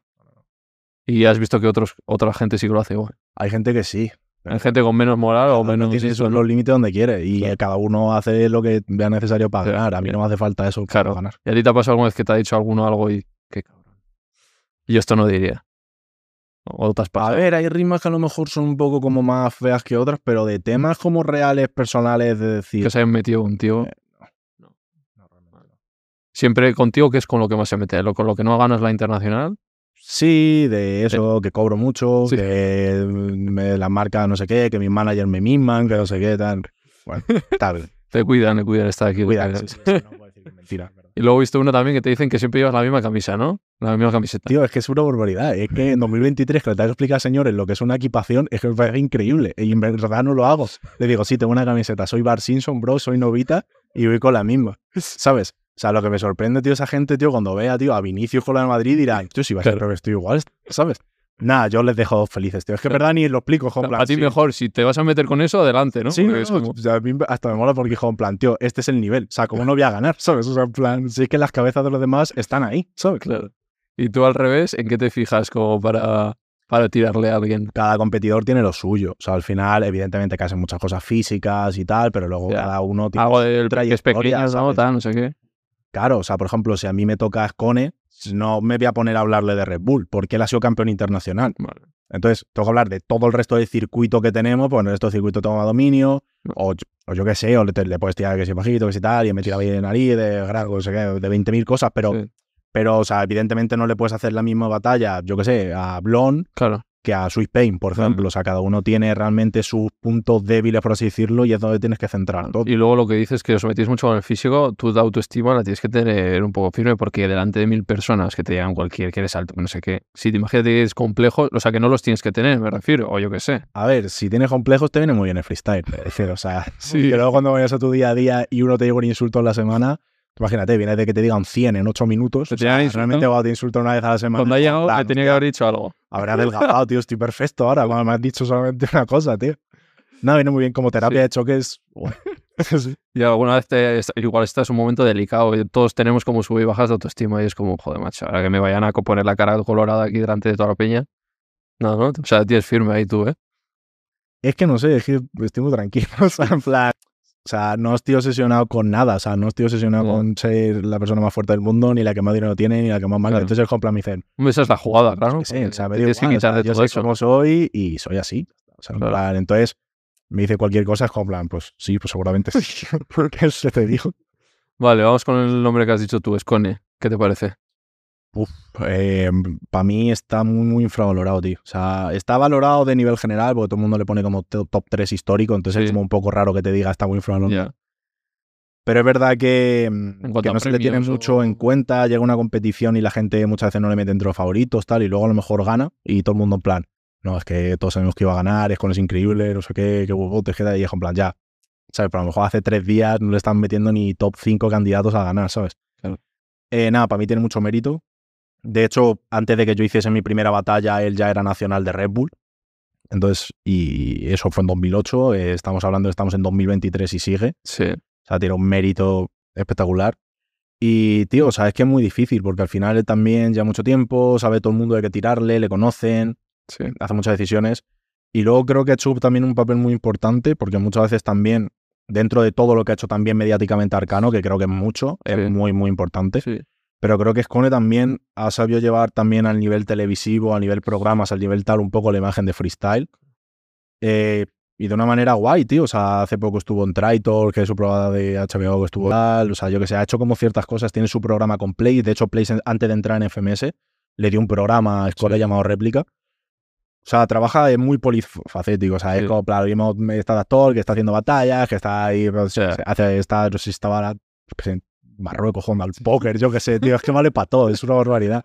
Y has visto que otros, otra gente sí que lo hace igual. Hay gente que sí. Hay gente con menos moral o menos. tiene eso, sus- ¿no? los límites donde quiere y Claro. cada uno hace lo que vea necesario para ganar. A mí no me hace falta eso Claro. para ganar. ¿Y a ti te ha pasado alguna vez que te ha dicho alguno algo y qué cabrón? Yo esto no diría. O te has A ver, hay rimas que a lo mejor son un poco como más feas que otras, pero de temas como reales, personales, de decir. que se hayan metido contigo. Eh, Siempre contigo, que es con lo que más se mete. Lo, con lo que no ganas la internacional. Sí, de eso, que cobro mucho, Sí. que me la marca no sé qué, que mis managers me miman, que no sé qué, tal. Bueno, tal. Te cuidan, te cuidan estar aquí. Cuidado. Eh, sí, sí, sí, no puedo decir que es mentira. es verdad. Y luego he visto uno también que te dicen que siempre llevas la misma camisa, ¿no? La misma camiseta. Tío, es que es una barbaridad. Es que en 2023, que le tengo que explicar señores lo que es una equipación, es que parece increíble. Y en verdad no lo hago. Le digo, sí, tengo una camiseta, soy Bar Simpson, bro, soy novita y voy con la misma. ¿Sabes? O sea, lo que me sorprende, tío, esa gente, tío, cuando vea, tío, a Vinicius con la de Madrid, dirá, tío, si va a ser Claro. vestido igual, ¿sabes? Nada, yo les dejo felices, tío. Es que verdad ni lo explico, hijo, en plan, a ti sí. mejor, si te vas a meter con eso, adelante, ¿no? Sí, no, es como- o sea, a mí hasta me mola porque, hijo, en plan, tío, este es el nivel. O sea, ¿cómo no voy a ganar? ¿Sabes? O sea, en plan, sí que las cabezas de los demás están ahí, ¿sabes? Claro. Y tú al revés, ¿en qué te fijas como para, para tirarle a alguien? cada competidor tiene lo suyo. O sea, al final, evidentemente, que hacen muchas cosas físicas y tal, pero luego Ya. cada uno tiene. Algo del trayectoria, pequeño, ¿no? Tal, no sé qué. Claro, o sea, por ejemplo, si a mí me toca Scone, no me voy a poner a hablarle de Red Bull, porque él ha sido campeón internacional. Vale. Entonces, tengo que hablar de todo el resto del circuito que tenemos, pues en el resto del circuito toma dominio, o, o yo qué sé, o le, le puedes tirar que si bajito, que si tal, y me tira bien de nariz, de grado, de 20.000 cosas, pero, Sí. pero, o sea, evidentemente no le puedes hacer la misma batalla, yo qué sé, a Blon Claro. Que a Sweet Pain, por Claro. ejemplo. O sea, cada uno tiene realmente sus puntos débiles, por así decirlo, y es donde tienes que centrar. Y luego lo que dices que os metís mucho con el físico, tu autoestima la tienes que tener un poco firme porque delante de mil personas que te digan cualquier que eres alto, no sé qué, si te imaginas que es complejo, o sea, que no los tienes que tener, me refiero, o yo qué sé. A ver, si tienes complejos, te viene muy bien el freestyle. Es decir, o sea, Sí. que luego cuando vayas a tu día a día y uno te llega un insulto en la semana, imagínate, vienes de que te digan 100 en 8 minutos. O sea, realmente cuando te insulta una vez a la semana. Cuando ha llegado, claro, me tenía que haber dicho algo. Habrá adelgazado, tío, estoy perfecto ahora, cuando me has dicho solamente una cosa, tío. Nada, viene muy bien como terapia Sí. de choques. Sí. Y alguna vez te, igual estás en un momento delicado, todos tenemos como sub y bajas de autoestima y es como, joder, macho, ahora que me vayan a poner la cara colorada aquí delante de toda la peña. No, no, o sea, tienes firme ahí tú, ¿eh? Es que no sé, es que estoy muy tranquilo. O sea, en plan, o sea, no estoy obsesionado con nada. O sea, no estoy obsesionado con ser la persona más fuerte del mundo, ni la que más dinero tiene, ni la que más mal. Claro. Entonces el compra dicen, Hombre, Esa es la jugada, claro. sí, o sea, me que quitar de yo todo soy eso. como soy y soy así. O sea, en Claro. plan, entonces me dice cualquier cosa, es como plan, pues sí, pues seguramente sí. Porque se te dijo. Vale, vamos con el nombre que has dicho tú, Escone. ¿Qué te parece? Para mí está muy, muy infravalorado, tío. O sea, está valorado de nivel general, porque todo el mundo le pone como to- top 3 histórico, entonces Sí. es como un poco raro que te diga está muy infravalorado. Ya. Pero es verdad que, cuanto que a no se le tiene mucho o- en cuenta. Llega una competición y la gente muchas veces no le mete entre los favoritos, tal, y luego a lo mejor gana y todo el mundo en plan, no, es que todos sabemos que iba a ganar, es con es increíble, no sé qué, qué huevotes, queda y es en plan, ya. ¿Sabes? Pero a lo mejor hace tres días no le están metiendo ni top 5 candidatos a ganar, ¿sabes? Claro. Eh, nada, para mí tiene mucho mérito. De hecho, antes de que yo hiciese mi primera batalla, él ya era nacional de Red Bull. Entonces, y eso fue en 2008. eh, estamos hablando, estamos en 2023 y sigue. Sí. O sea, tiene un mérito espectacular. Y, tío, o sea, es que es muy difícil, porque al final él también ya mucho tiempo, sabe todo el mundo de qué tirarle, le conocen, Sí. hace muchas decisiones. Y luego creo que ha hecho también un papel muy importante, porque muchas veces también, dentro de todo lo que ha hecho también mediáticamente Arcano, que creo que es mucho, es muy, muy importante. Sí. Pero creo que Scone también ha sabido llevar también al nivel televisivo, a nivel programas, al nivel tal, un poco la imagen de freestyle. Eh, y de una manera guay, tío. O sea, hace poco estuvo en Traitor, que es su programa de HBO que estuvo tal. O sea, yo que sé, ha hecho como ciertas cosas. Tiene su programa con Play. De hecho, Play, antes de entrar en FMS, le dio un programa a Scone Sí. llamado Réplica. O sea, trabaja es muy polifacético. O sea, es Sí. como, claro, vimos está de actor, que está haciendo batallas, que está ahí, pues, Sí. hace, está, no sé si estaba Marruecos jugando al póker, yo qué sé, tío, es que vale para todo, es una barbaridad.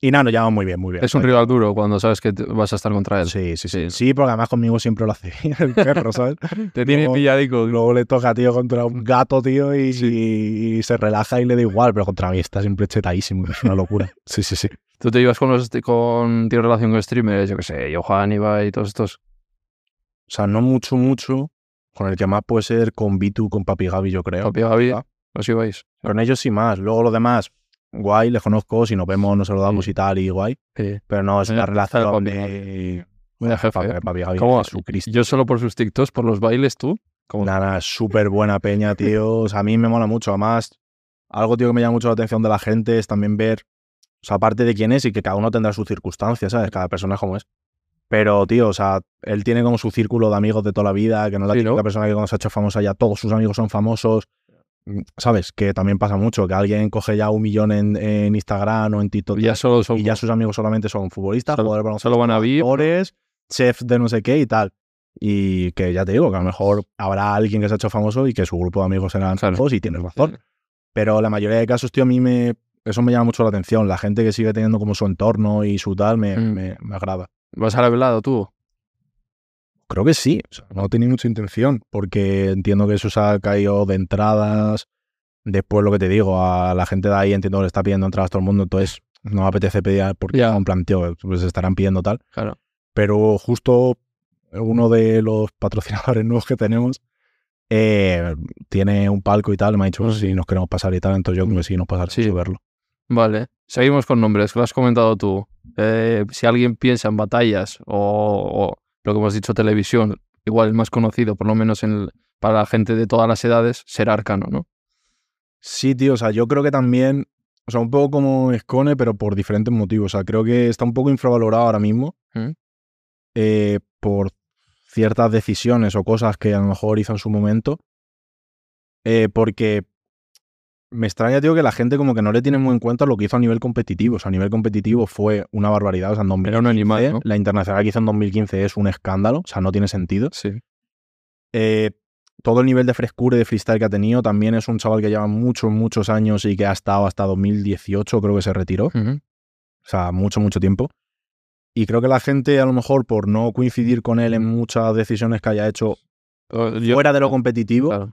Y nada, nos llevamos muy bien, muy bien. Es un rival duro cuando sabes que vas a estar contra él. Sí, sí, sí. Sí, porque además conmigo siempre lo hace bien el perro, ¿sabes? Te tiene Luego- pilladico. Luego le toca, tío, contra un gato, tío, y, y- y se relaja y le da igual, pero contra mí está siempre chetadísimo, es una locura. Sí, sí, sí. Tú te ibas con los con tienes relación con streamers, yo qué sé, Johan, Ibai y todos estos. O sea, no mucho, mucho. Con el que más puede ser con Bitu, con Papi Gaby, yo creo. Papi Gaby, Ah. os ibais. Con ellos sí más. Luego los demás, guay, les conozco, si nos vemos nos saludamos Sí. y tal, y guay. Sí. Pero no es una relación de... Jefe, Papi, ¿eh? Yo solo por sus TikToks, por los bailes, tú. Nada, súper buena peña, tío. O sea, a mí me mola mucho. Además, algo, tío, que me llama mucho la atención de la gente es también ver, o sea, aparte de quién es y que cada uno tendrá sus circunstancias, ¿sabes? Cada persona es como es. Pero, tío, o sea, él tiene como su círculo de amigos de toda la vida, que no es la Sí, típica ¿no? persona que cuando se ha hecho famosa ya todos sus amigos son famosos. Mm, ¿Sabes? Que también pasa mucho, que alguien coge ya un millón en, en Instagram o en TikTok Ya solo son. y ya sus amigos solamente son futbolistas, Solo- jugadores solo van a actores, chef de no sé qué y tal. Y que ya te digo, que a lo mejor habrá alguien que se ha hecho famoso y que su grupo de amigos serán Claro. famosos y tienes razón. Pero la mayoría de casos, tío, a mí me... Eso me llama mucho la atención. La gente que sigue teniendo como su entorno y su tal me, Mm. me, me agrada. ¿Vas a revelado tú? Creo que sí. O sea, no tenía mucha intención porque entiendo que eso se ha caído de entradas. Después lo que te digo, a la gente de ahí entiendo que le está pidiendo entradas a todo el mundo. Entonces no me apetece pedir porque Ya. es un planteo, pues estarán pidiendo tal. Claro. pero justo uno de los patrocinadores nuevos que tenemos eh, tiene un palco y tal, me ha dicho si nos queremos pasar y tal, entonces yo creo que sí nos pasaremos Sí. a verlo. Vale. Seguimos con nombres, que lo has comentado tú. Eh, si alguien piensa en batallas o, o lo que hemos dicho, televisión, igual el más conocido, por lo menos en el- para la gente de todas las edades, será Arcano, ¿no? Sí, tío, o sea, yo creo que también, o sea, un poco como Escone, pero por diferentes motivos, o sea, creo que está un poco infravalorado ahora mismo ¿Mm? eh, por ciertas decisiones o cosas que a lo mejor hizo en su momento, eh, porque me extraña, tío, que la gente como que no le tiene muy en cuenta lo que hizo a nivel competitivo. O sea, a nivel competitivo fue una barbaridad. O sea, en 2015, Era un animal, ¿no? La internacional que hizo en 2015 es un escándalo. O sea, no tiene sentido. Sí. Eh, todo el nivel de frescura y de freestyle que ha tenido también es un chaval que lleva muchos, muchos años y que ha estado hasta 2018, creo que se retiró. O sea, mucho, mucho tiempo. Y creo que la gente, a lo mejor, por no coincidir con él en muchas decisiones que haya hecho yo- fuera de lo competitivo, Claro.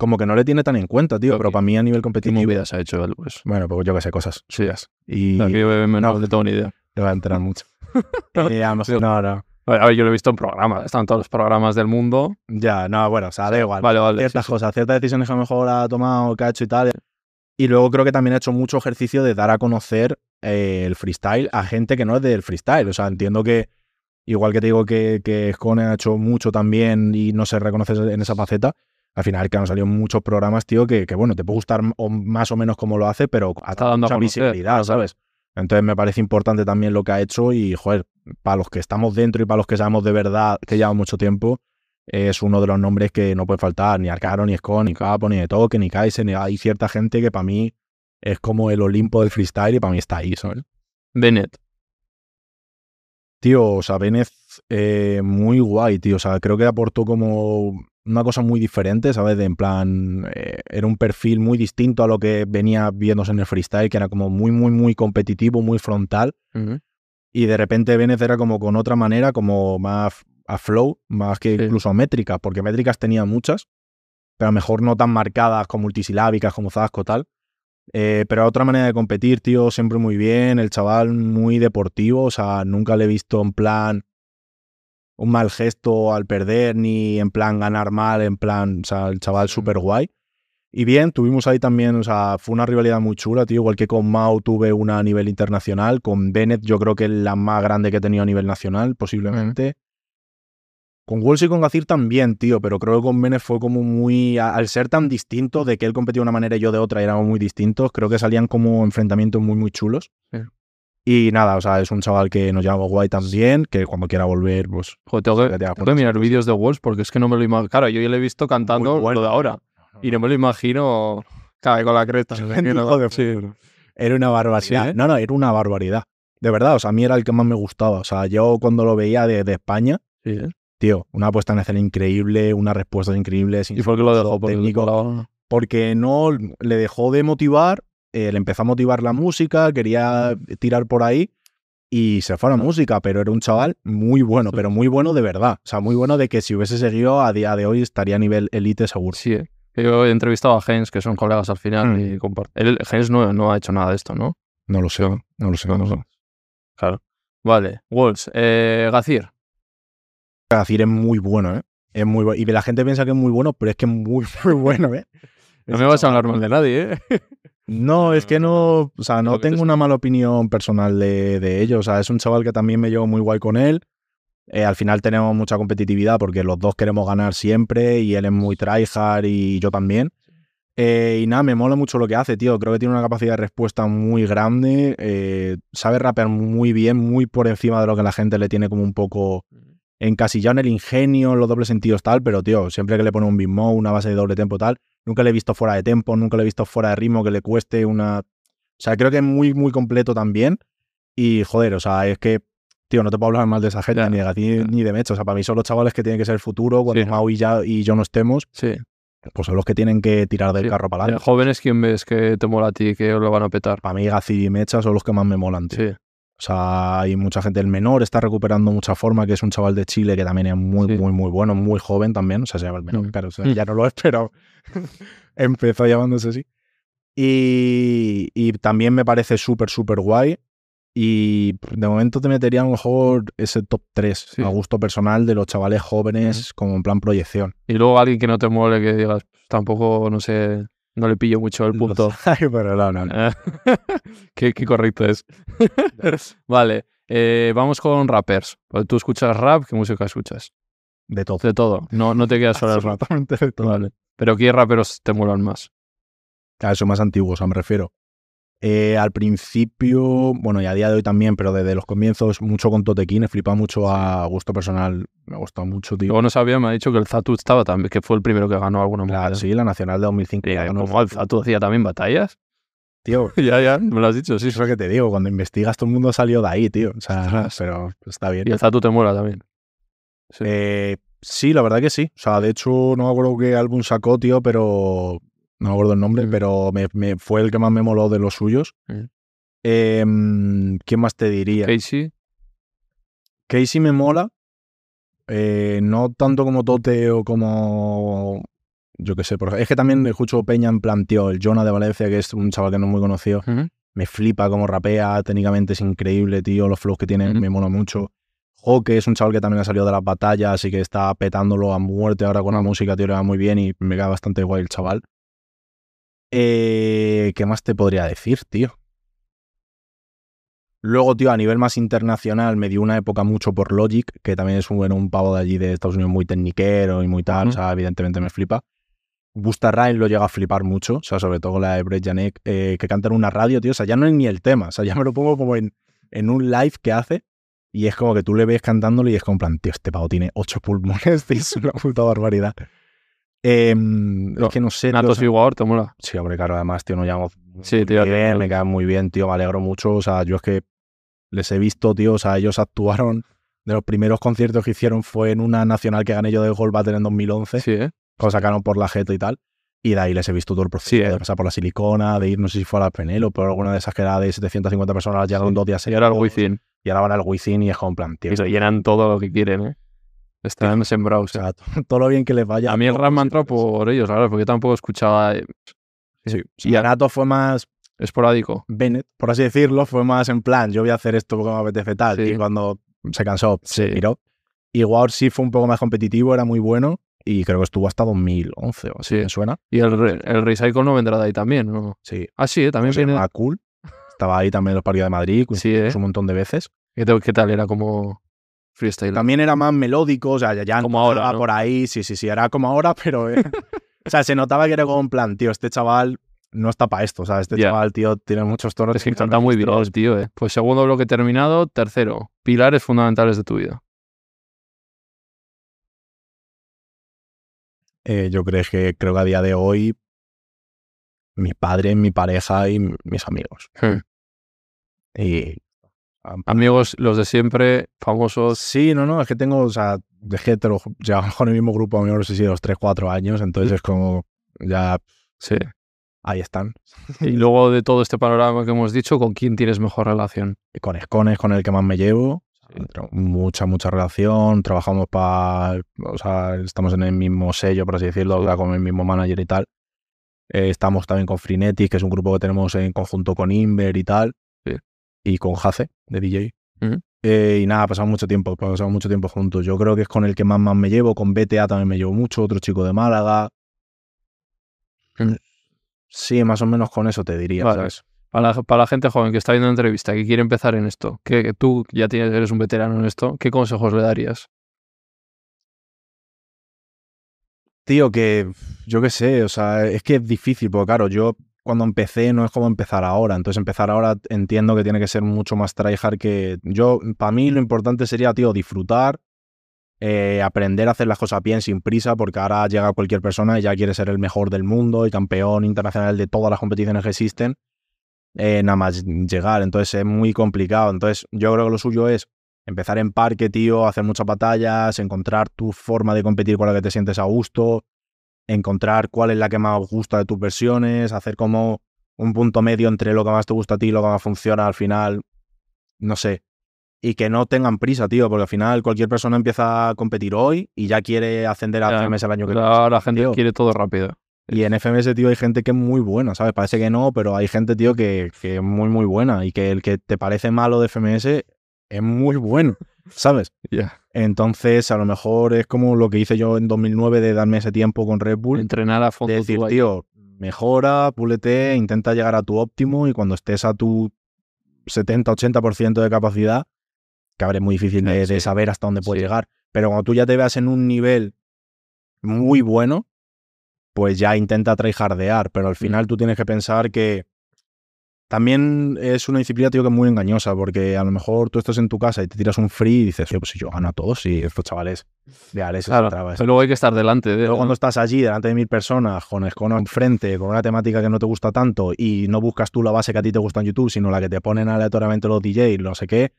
Como que no le tiene tan en cuenta, tío. Creo Pero para mí, a nivel ¿Qué competitivo. movidas ha hecho él? Pues? Bueno, pues yo que sé, cosas Sí. Y O sea, que yo me- no, no. no tengo ni idea. te va a enterar mucho. Eh, mejor- no, no. A ver, yo lo he visto en programas, están todos los programas del mundo. Ya, no, bueno, o sea, da igual. Vale, vale. ciertas sí, sí. cosas, ciertas decisiones que a lo mejor ha tomado, que ha hecho y tal. Y luego creo que también ha hecho mucho ejercicio de dar a conocer eh, el freestyle a gente que no es del freestyle. O sea, entiendo que, igual que te digo que, que Scone ha hecho mucho también y no se reconoce en esa faceta, al final que han salido muchos programas, tío, que, que, bueno, te puede gustar o más o menos como lo hace, pero ha Está dando a mucha conocer, visibilidad, ¿sabes? Entonces me parece importante también lo que ha hecho y, joder, para los que estamos dentro y para los que sabemos de verdad que lleva mucho tiempo, es uno de los nombres que no puede faltar, ni Arcano, ni Scone, ni Capo, ni de Toque, ni Kaiser, ni hay cierta gente que para mí es como el Olimpo del freestyle y para mí está ahí, ¿sabes? Bennett. Tío, o sea, Benez eh, muy guay, tío. O sea, creo que aportó como una cosa muy diferente, ¿sabes? De en plan, eh, era un perfil muy distinto a lo que venía viéndose en el freestyle, que era como muy, muy, muy competitivo, muy frontal. Y de repente Benez era como con otra manera, como más a flow, más que Sí. incluso a métricas, porque métricas tenía muchas, pero a lo mejor no tan marcadas como multisilábicas, como Zasco, tal. Eh, pero otra manera de competir, tío, siempre muy bien. El chaval muy deportivo, o sea, nunca le he visto en plan un mal gesto al perder, ni en plan ganar mal, en plan, o sea, el chaval súper guay. Y bien, tuvimos ahí también, o sea, fue una rivalidad muy chula, tío, igual que con Mau tuve una a nivel internacional, con Bennett yo creo que es la más grande que he tenido a nivel nacional, posiblemente. Con Wolves y con Gazir también, tío, pero creo que con Bennett fue como muy, al ser tan distinto, de que él competía de una manera y yo de otra, éramos muy distintos, creo que salían como enfrentamientos muy, muy chulos. Y nada, o sea, es un chaval que nos llama guay también, que cuando quiera volver, pues... Joder, tengo que, tengo que mirar vídeos de Wolves porque es que no me lo imagino. Claro, yo ya le he visto cantando bueno. lo de ahora. Y no me lo imagino. Cabe con la cresta. Sí. Era una barbaridad. Sí, ¿eh? No, no, era una barbaridad. De verdad, o sea, a mí era el que más me gustaba. O sea, yo cuando lo veía de, de España, Sí, ¿eh? tío, una puesta en escena increíble, una respuesta increíble. sin ¿Y por qué lo dejó? Porque técnico. porque no le dejó de motivar, eh, le empezó a motivar la música, quería tirar por ahí y se fue a la música, pero era un chaval muy bueno, pero muy bueno de verdad. O sea, muy bueno de que si hubiese seguido a día de hoy estaría a nivel elite seguro. Sí, eh. yo he entrevistado a Gens, que son colegas al final, Mm. y compart- Él, Gens no, no ha hecho nada de esto, ¿no? No lo sé, No. lo sé. No lo sé. Claro. Vale, Wolves. Eh, Gacir. Gacir es muy bueno, ¿eh? Es muy bueno. Y la gente piensa que es muy bueno, pero es que es muy, muy bueno, ¿eh? No me vas a hablar mal de nadie, ¿eh? No, es que no, o sea, no tengo una mala opinión personal de, de ellos. O sea, es un chaval que también me llevo muy guay con él. Eh, al final tenemos mucha competitividad porque los dos queremos ganar siempre y él es muy tryhard y yo también. Eh, y nada, me mola mucho lo que hace, tío. Creo que tiene una capacidad de respuesta muy grande. eh, sabe rapear muy bien, muy por encima de lo que la gente le tiene como un poco encasillado en el ingenio, en los dobles sentidos tal, pero tío, siempre que le pone un mode, una base de doble tempo tal, nunca le he visto fuera de tempo, nunca le he visto fuera de ritmo que le cueste una... O sea, creo que es muy, muy completo también. Y joder, o sea, es que, tío, no te puedo hablar mal de esa gente, ni de ya. ni de Mecho. O sea, para mí son los chavales que tienen que ser el futuro, cuando Sí. Mau y, ya, y yo no estemos, Sí. pues son los que tienen que tirar del Sí. carro para De adelante. jóvenes, ¿quién ves que te mola a ti que lo van a petar? Para mí Gacir y Mecha son los que más me molan, tío. Sí. O sea, hay mucha gente. El menor está recuperando mucha forma, que es un chaval de Chile que también es muy, Sí. muy, muy bueno, muy joven también. O sea, se llama el menor, Mm. claro. O sea, Mm. ya no lo es, pero empezó llamándose así. Y, y también me parece súper, súper guay. Y de momento te metería a lo mejor ese top 3 Sí. a gusto personal de los chavales jóvenes, como en plan proyección. Y luego alguien que no te mole, que digas, "Pues tampoco, no sé, no le pillo mucho el punto. Hay, pero no, no, no. Eh, qué, qué correcto es. vale, eh, vamos con rappers. Pues tú escuchas rap, ¿qué música escuchas? De todo. De todo. No, no te quedas solo el rap. De todo. Vale. Pero ¿qué raperos te molan más? A eso más antiguos, o sea, me refiero. Eh, al principio, bueno, y a día de hoy también, pero desde los comienzos, mucho con Totequín, he flipado mucho a gusto personal, me ha gustado mucho, tío. Luego no sabía, me ha dicho que el Zatu estaba también, que fue el primero que ganó alguna La, movida. sí, la Nacional de 2005. Y, ganó el Zatu hacía también batallas. Tío, ya, ya, me lo has dicho, sí. eso es lo que te digo, cuando investigas todo el mundo salió de ahí, tío. O sea, pero está bien. Y el Zatu te mola también. Sí. Eh, sí, la verdad que sí. O sea, de hecho, no me acuerdo qué álbum sacó, tío, pero no me acuerdo el nombre, Mm. pero me, me- fue el que más me moló de los suyos. Mm. Em, ¿Quién más te diría? Casey, Casey me mola. eh, no tanto como Tote o como. Yo qué sé, por es que también escucho Peña en plan, tío, el Jonah de Valencia, que es un chaval que no es muy conocido. Me flipa cómo rapea, técnicamente es increíble, tío. Los flows que tiene me mola mucho. Joke es un chaval que también ha salido de las batallas y que está petándolo a muerte ahora con la música, tío, le va muy bien y me queda bastante guay el chaval. Eh, ¿Qué más te podría decir, tío? Luego, tío, a nivel más internacional me dio una época mucho por Logic, que también es un, bueno, un pavo de allí de Estados Unidos muy tecniquero y muy tal, o sea, evidentemente me flipa. Busta Rhymes lo llega a flipar mucho, o sea, sobre todo la de Brett Janek, eh, que canta en una radio, tío, o sea, ya no es ni el tema, o sea, ya me lo pongo como en, en un live que hace y es como que tú le ves cantándolo y es como en plan, tío, este pavo tiene ocho pulmones, tío, es una puta barbaridad. Em, No, es que no sé, Natos Igual te mola. Sí, hombre, claro, además, tío, nos llevamos Sí, tío, bien, tío. me caen muy bien, tío, me alegro mucho. O sea, yo es que les he visto, tío, o sea, ellos actuaron, de los primeros conciertos que hicieron fue en una nacional que gané yo de Gold Battle en 2011, Sí, ¿eh? cuando sacaron por la jeta y tal. Y de ahí les he visto todo el proceso Sí, eh. de pasar por la silicona, de ir, no sé si fue a la Penelo, pero alguna de esas que era de 750 personas, llegaron Sí. dos días Y ahora el seguidos, Wizzing. Y ahora van al Wizzing y es como en plan, tío. Y se llenan todo lo que quieren, ¿eh? Están sembrados. O sea, todo lo bien que les vaya. a mí el rap me ha sí, entrado sí. por ellos, la verdad, porque yo tampoco escuchaba eh, Sí, Y y a- Nato fue más esporádico. Bennett, por así decirlo, fue más en plan, yo voy a hacer esto porque me apetece tal. Sí. Y cuando se cansó, Sí. se miró. Y War sí fue un poco más competitivo, era muy bueno. Y creo que estuvo hasta 2011 o así, Sí. ¿me suena? Y el, el Recycle no vendrá de ahí también, ¿no? Sí. Ah, sí, ¿eh? también viene. Cool. Estaba ahí también en los partidos de Madrid, Sí, ¿eh? un montón de veces. ¿Qué, tal- qué tal? Era como freestyle. También era más melódico, o sea, ya, ya Como encajaba ahora, ¿no? por ahí, sí, sí, sí, era como ahora, pero... eh, o sea, se notaba que era como un plan, tío, este chaval no está para esto, o sea, este chaval, tío, tiene muchos tonos. Es que canta muy bien, tío, ¿eh? Pues segundo bloque terminado. Tercero, pilares fundamentales de tu vida. Eh, yo creo que, creo que a día de hoy mi padre, mi pareja y mis amigos. Hmm. Y Amigos, los de siempre, famosos. sí, no, no, es que tengo, o sea, que te lo llevamos con el mismo grupo amigos, no sé si los 3, 4 años, entonces es como ya Sí. ahí están. Y luego de todo este panorama que hemos dicho, ¿con quién tienes mejor relación? Y con Escones, con el que más me llevo. Sí. Tra- Mucha, mucha relación. Trabajamos para. O sea, estamos en el mismo sello, por así decirlo, o sea, con el mismo manager y tal. Eh, estamos también con Frenetic, que es un grupo que tenemos en conjunto con Inver y tal. Y con Jace, de DJ. Eh, y nada, pasamos mucho tiempo, pasamos mucho tiempo juntos. Yo creo que es con el que más, más me llevo. Con BTA también me llevo mucho, otro chico de Málaga. Mm. Sí, más o menos con eso te diría, Vale. ¿sabes? Para la, para la gente joven que está viendo la entrevista, que quiere empezar en esto, que, que tú ya tienes, eres un veterano en esto, ¿qué consejos le darías? Tío, que yo qué sé, o sea, es que es difícil, porque claro, yo cuando empecé no es como empezar ahora, entonces empezar ahora entiendo que tiene que ser mucho más tryhard que yo, para mí lo importante sería, tío, disfrutar, eh, aprender a hacer las cosas bien, sin prisa, porque ahora llega cualquier persona y ya quiere ser el mejor del mundo y campeón internacional de todas las competiciones que existen, eh, nada más llegar, entonces es muy complicado, entonces yo creo que lo suyo es empezar en parque, tío, hacer muchas batallas, encontrar tu forma de competir con la que te sientes a gusto, encontrar cuál es la que más gusta de tus versiones, hacer como un punto medio entre lo que más te gusta a ti y lo que más funciona al final, no sé. Y que no tengan prisa, tío, porque al final cualquier persona empieza a competir hoy y ya quiere ascender a Ya, FMS el año que viene. Ahora la gente tío. quiere todo rápido. Y en FMS, tío, hay gente que es muy buena, ¿sabes? Parece que no, pero hay gente, tío, que, que es muy, muy buena. Y que el que te parece malo de FMS es muy bueno, ¿sabes? Ya. Entonces, a lo mejor es como lo que hice yo en 2009 de darme ese tiempo con Red Bull. Entrenar a fondo De decir, tío, mejora, púlete, intenta llegar a tu óptimo y cuando estés a tu 70-80% de capacidad, que ahora es muy difícil de, Sí. de saber hasta dónde puedes Sí. llegar, pero cuando tú ya te veas en un nivel muy bueno, pues ya intenta tryhardear, pero al final tú tienes que pensar que también es una disciplina, tío, que es muy engañosa, porque a lo mejor tú estás en tu casa y te tiras un free y dices, "Tío, pues si yo gano a todos y estos chavales de Alex Claro, pero luego hay que estar delante de Luego cuando estás allí delante de mil personas, con Escono enfrente, con una temática que no te gusta tanto y no buscas tú la base que a ti te gusta en YouTube, sino la que te ponen aleatoriamente los DJs, no sé qué,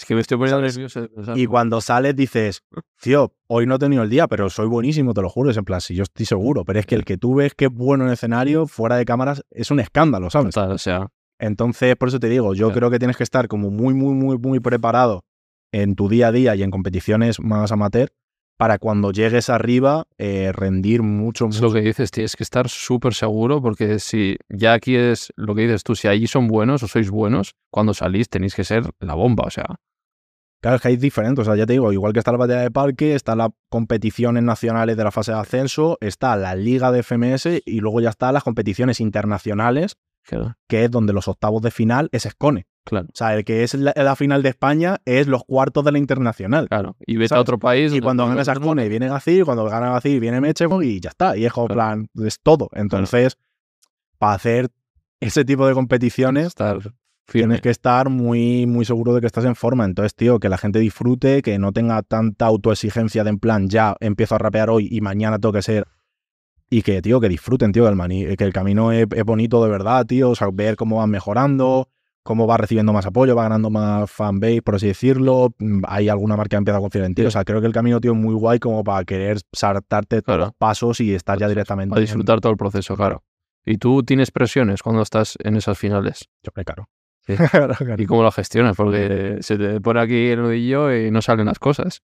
Es que me estoy poniendo ¿sabes? nervioso de pensar. y cuando sales dices, tío, hoy no he tenido el día, pero soy buenísimo, te lo juro, es en plan, si yo estoy seguro, pero es que el que tú ves que es bueno en escenario, fuera de cámaras, es un escándalo, ¿sabes? Total, o sea, Entonces, por eso te digo, yo Claro. creo que tienes que estar como muy, muy, muy, muy preparado en tu día a día y en competiciones más amateur para cuando llegues arriba eh, rendir mucho, es mucho. lo que dices, tienes que estar súper seguro porque si ya aquí es lo que dices tú, si allí son buenos o sois buenos, cuando salís tenéis que ser la bomba, o sea, Claro, es que hay diferentes. O sea, ya te digo, igual que está la batalla de parque, está las competiciones nacionales de la fase de ascenso, está la liga de FMS y luego ya están las competiciones internacionales, claro, que es donde los octavos de final es Escone. claro, O sea, el que es la, la final de España es los cuartos de la internacional. claro. Y vete a otro país. Y cuando ganas Escone viene Gacir, cuando gana Gacir viene Meche y ya está. Y es como Claro. plan, es todo. Entonces, para hacer ese tipo de competiciones, estar firme. Tienes que estar muy, muy seguro de que estás en forma. Entonces, tío, que la gente disfrute, que no tenga tanta autoexigencia de en plan, ya empiezo a rapear hoy y mañana tengo que ser. Y que, tío, que disfruten, tío, que el, mani- que el camino es, es bonito de verdad, tío. O sea, ver cómo van mejorando, cómo va recibiendo más apoyo, va ganando más fanbase, por así decirlo. Mm, Hay alguna marca que empieza a confiar en ti. O sea, creo que el camino, tío, es muy guay como para querer saltarte todos Claro. los pasos y estar ya directamente. a en- disfrutar todo el proceso, claro. Y tú tienes presiones cuando estás en esas finales. Yo creo, claro. Sí. ¿Y cómo lo gestionas? Porque se te pone aquí el nudillo y no salen las cosas.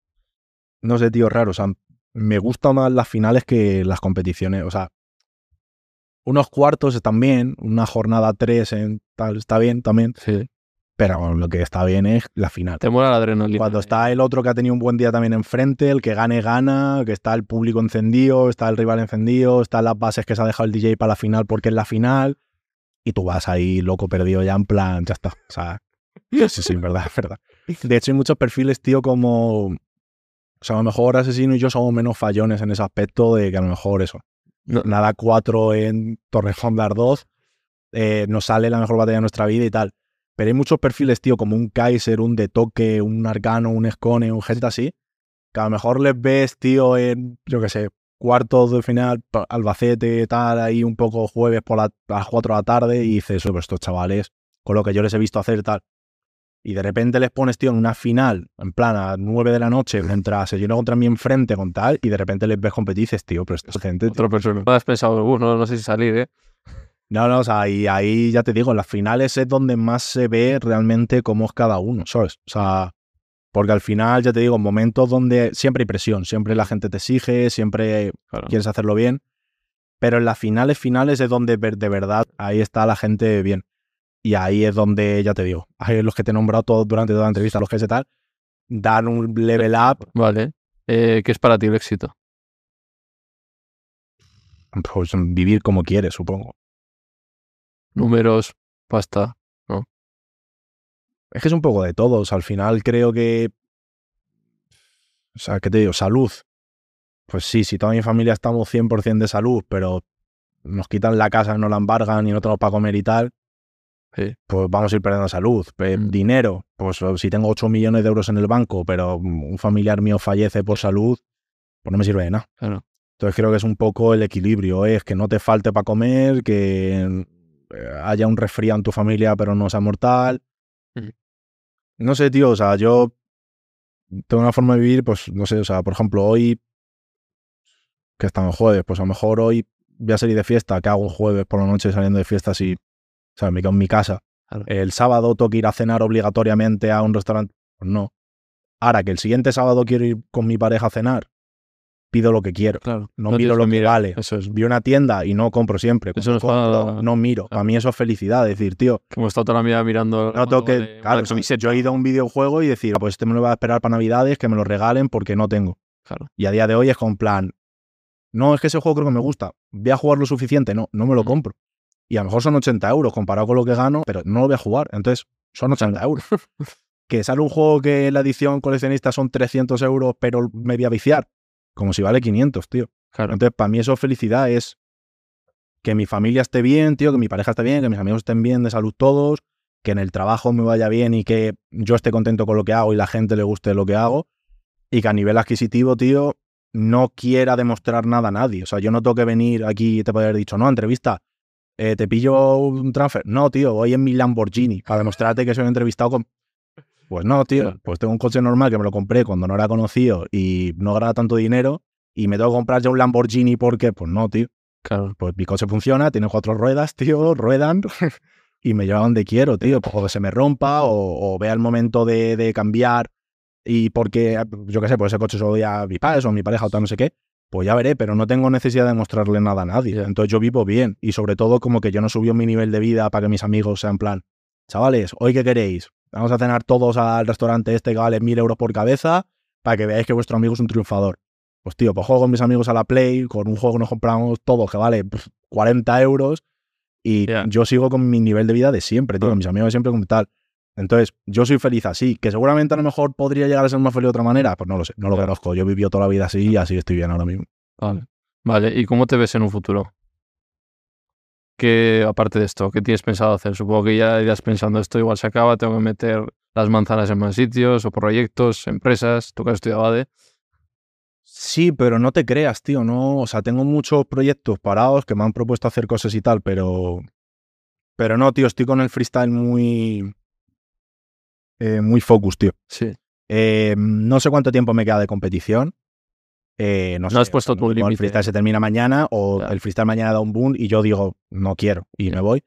no sé, tío, raro. O sea, me gustan más las finales que las competiciones. O sea, unos cuartos están bien, una jornada 3 en tal está bien también, Sí. pero bueno, lo que está bien es la final. Te mola la adrenalina. Cuando está el otro que ha tenido un buen día también enfrente, el que gane, gana, que está el público encendido, está el rival encendido, están las bases que se ha dejado el DJ para la final porque es la final, y tú vas ahí loco perdido ya en plan, ya está. O sea, sí, sí, verdad, es verdad. De hecho, hay muchos perfiles, tío, como. O sea, a lo mejor Asesino y yo somos menos fallones en ese aspecto de que a lo mejor eso. No. Nada 4 en Torrejón Dar 2 eh, nos sale la mejor batalla de nuestra vida y tal. Pero hay muchos perfiles, tío, como un Kaiser, un De Toque, un Arcano, un Escone, un gente así, que a lo mejor les ves, tío, en, yo qué sé, cuartos de final, Albacete, tal, ahí un poco jueves por la- a las 4 de la tarde, y dices, "Oye, pues estos chavales, con lo que yo les he visto hacer, tal. y de repente les pones, tío, en una final, en plan a 9 de la noche, contra, se llena contra mí enfrente con tal, y de repente les ves competir y dices, tío, pero esta gente... tío". Otra persona. No has pensado, "Uh, no, no sé si salir, ¿eh? No, no, o sea, y ahí ya te digo, en las finales es donde más se ve realmente cómo es cada uno, ¿sabes? O sea, porque al final, ya te digo, en momentos donde siempre hay presión, siempre la gente te exige, siempre Claro. quieres hacerlo bien, pero en las finales, finales es donde de verdad ahí está la gente bien. Y ahí es donde, ya te digo, ahí los que te he nombrado todos durante toda la entrevista, los que sé tal, dan un level up, Vale. Eh, ¿Qué es para ti el éxito? pues vivir como quieres, supongo. Números, pasta. Es que es un poco de todos. Al final creo que. O sea, ¿qué te digo? Salud. Pues sí, si toda mi familia estamos 100% de salud, pero nos quitan la casa, nos la embargan y no tenemos para comer y tal, Sí. pues vamos a ir perdiendo salud. Mm. Dinero, pues si tengo 8 millones de euros en el banco, pero un familiar mío fallece por salud, pues no me sirve de nada. Claro. Entonces creo que es un poco el equilibrio, ¿eh? es que no te falte para comer, que eh, haya un resfriado en tu familia pero no sea mortal. No sé, tío, o sea, yo tengo una forma de vivir, pues no sé, o sea, por ejemplo, hoy que estamos jueves, pues a lo mejor hoy voy a salir de fiesta, que hago jueves por la noche saliendo de fiesta así, o sea, me quedo en mi casa. Claro. El sábado tengo que ir a cenar obligatoriamente a un restaurante, pues no. Ahora que el siguiente sábado quiero ir con mi pareja a cenar, pido lo que quiero. Claro. No, No miro lo que vale. Eso es. Vi una tienda y no compro siempre. Eso nos Compro, no miro. Para mí eso es felicidad. Decir, tío, hemos estado toda la vida mirando. no tengo que. de- Claro, de yo he ido a un videojuego y decir, "Ah, pues este me lo voy a esperar para Navidades, que me lo regalen porque no tengo. Claro. Y a día de hoy es con plan, no, es que ese juego creo que me gusta. Voy a jugar lo suficiente. No, no me lo Mm. compro. Y a lo mejor son 80 euros comparado con lo que gano, pero no lo voy a jugar. Entonces, son 80 euros. que sale un juego que la edición coleccionista son 300 euros, pero me voy a viciar. Como si vale 500, tío. Claro. Entonces, para mí eso es felicidad, es que mi familia esté bien, tío, que mi pareja esté bien, que mis amigos estén bien de salud todos, que en el trabajo me vaya bien y que yo esté contento con lo que hago y la gente le guste lo que hago. Y que a nivel adquisitivo, tío, no quiera demostrar nada a nadie. O sea, yo no tengo que venir aquí y te puedo haber dicho, no, entrevista, eh, te pillo un transfer. No, tío, voy en mi Lamborghini para demostrarte que soy entrevistado con... Pues no, tío, pues tengo un coche normal que me lo compré cuando no era conocido y no ganaba tanto dinero y me tengo que comprar ya un Lamborghini porque, pues no, tío. Claro. Pues mi coche funciona, tiene cuatro ruedas, tío, ruedan y me lleva donde quiero, tío. Pues o que se me rompa o, o vea el momento de, de cambiar y porque, yo qué sé, pues ese coche se lo doy a mi padre o a mi pareja o tal, no sé qué, pues ya veré, pero no tengo necesidad de mostrarle nada a nadie. Entonces yo vivo bien y sobre todo como que yo no subió mi nivel de vida para que mis amigos sean plan, chavales, ¿hoy qué queréis? Vamos a cenar todos al restaurante este que vale mil euros por cabeza para que veáis que vuestro amigo es un triunfador. Pues tío, pues juego con mis amigos a la Play, con un juego que nos compramos todos que vale pf, 40 euros y yo sigo con mi nivel de vida de siempre, tío, con mis amigos de siempre como tal. Entonces, yo soy feliz así, que seguramente a lo mejor podría llegar a ser más feliz de otra manera, pues no lo sé, no lo conozco. Yo he vivido toda la vida así y así estoy bien ahora mismo. Vale. Vale. ¿Y cómo te ves en un futuro? ¿Qué, aparte de esto, qué tienes pensado hacer? Supongo que ya irás pensando esto igual se acaba, tengo que meter las manzanas en más sitios o proyectos, empresas, tú que has estudiado ADE. Sí, pero no te creas, tío, no, o sea, tengo muchos proyectos parados que me han propuesto hacer cosas y tal, pero pero no, tío, estoy con el freestyle muy eh, muy focus, tío. Sí. Eh, no sé cuánto tiempo me queda de competición. Eh, no, No sé, has puesto o sea, tu límite. El freestyle se termina mañana o el freestyle mañana da un boom y yo digo, no quiero y me voy.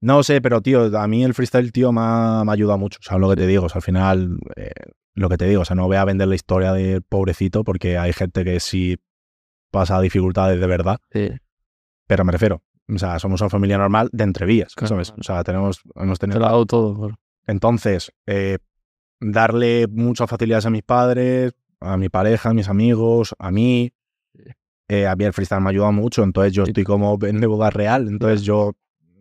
No sé, pero tío, a mí el freestyle, tío, me ha, me ayuda mucho. ¿Sabes lo que te digo? O sea, al final, eh, lo que te digo, o sea, no voy a vender la historia del pobrecito porque hay gente que sí pasa dificultades de verdad, Sí. pero me refiero, o sea, somos una familia normal de entrevías, Claro, ¿sabes? claro. O sea, tenemos, hemos Te tenido lo hago todo. entonces, eh, darle muchas facilidades a mis padres, a mi pareja, a mis amigos, a mí. Eh, a mí el freestyle me ayuda mucho, entonces yo estoy como en boda real, entonces yo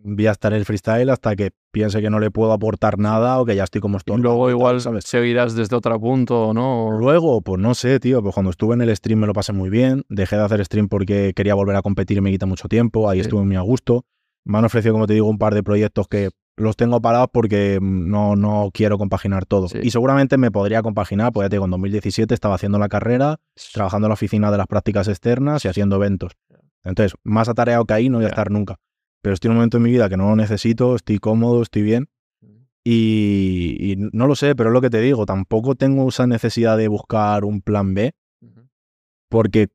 voy a estar en el freestyle hasta que piense que no le puedo aportar nada o que ya estoy como Y estoy. luego igual ¿sabes? seguirás desde otro punto, ¿no? Luego, pues no sé, tío, pues cuando estuve en el stream me lo pasé muy bien, dejé de hacer stream porque quería volver a competir y me quita mucho tiempo, ahí Sí. estuve muy a gusto. Me han ofrecido, como te digo, un par de proyectos que los tengo parados porque no, no quiero compaginar todo. Sí. Y seguramente me podría compaginar, pues ya te digo, en 2017 estaba haciendo la carrera, trabajando en la oficina de las prácticas externas y haciendo eventos. Entonces, más atareado que ahí no voy a estar nunca. Pero estoy en un momento en mi vida que no lo necesito, estoy cómodo, estoy bien. Y, y no lo sé, pero es lo que te digo, tampoco tengo esa necesidad de buscar un plan B, porque,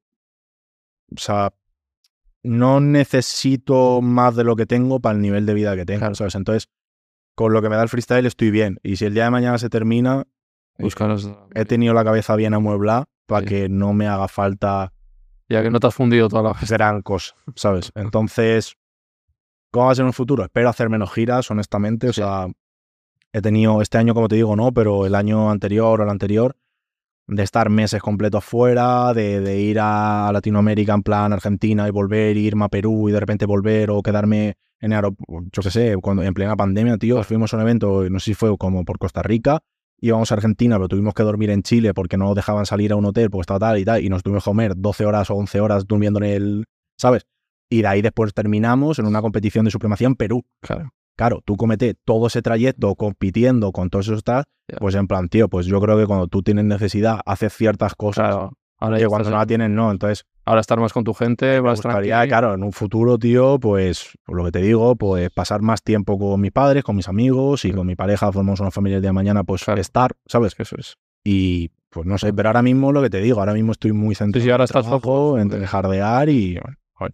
o sea, no necesito más de lo que tengo para el nivel de vida que tengo, Claro. ¿sabes? Entonces, con lo que me da el freestyle estoy bien. Y si el día de mañana se termina, Buscaros. he tenido la cabeza bien amueblada para Sí. que no me haga falta Ya que no te has fundido toda la vez. gran cosa, ¿sabes? Entonces, ¿cómo va a ser en el futuro? Espero hacer menos giras, honestamente. O Sí. sea, he tenido este año, como te digo, no, pero el año anterior o el anterior, de estar meses completos fuera, de, de ir a Latinoamérica en plan Argentina y volver, irme a Perú y de repente volver o quedarme en aeropuerto, yo qué sé, cuando, en plena pandemia, tío, fuimos a un evento, no sé si fue como por Costa Rica, íbamos a Argentina, pero tuvimos que dormir en Chile porque no dejaban salir a un hotel porque estaba tal y tal, y nos tuvimos que comer 12 horas o 11 horas durmiendo en el, ¿sabes? Y de ahí después terminamos en una competición de supremacía en Perú. Claro. Claro, tú comete todo ese trayecto compitiendo con todos esos tal, pues en plan, tío, pues yo creo que cuando tú tienes necesidad, haces ciertas cosas Claro. Ahora, que cuando no la tienes, no. Entonces, Ahora estar más con tu gente, gustaría, tranquilo. claro, en un futuro, tío, pues, por lo que te digo, pues pasar más tiempo con mis padres, con mis amigos y con mi pareja, formamos una familia el día de mañana, pues Claro. estar, ¿sabes? Eso es. Y pues no sé, pero ahora mismo lo que te digo, ahora mismo estoy muy centrado Sí, sí, ahora en estás trabajo, en jardear y bueno, a ver,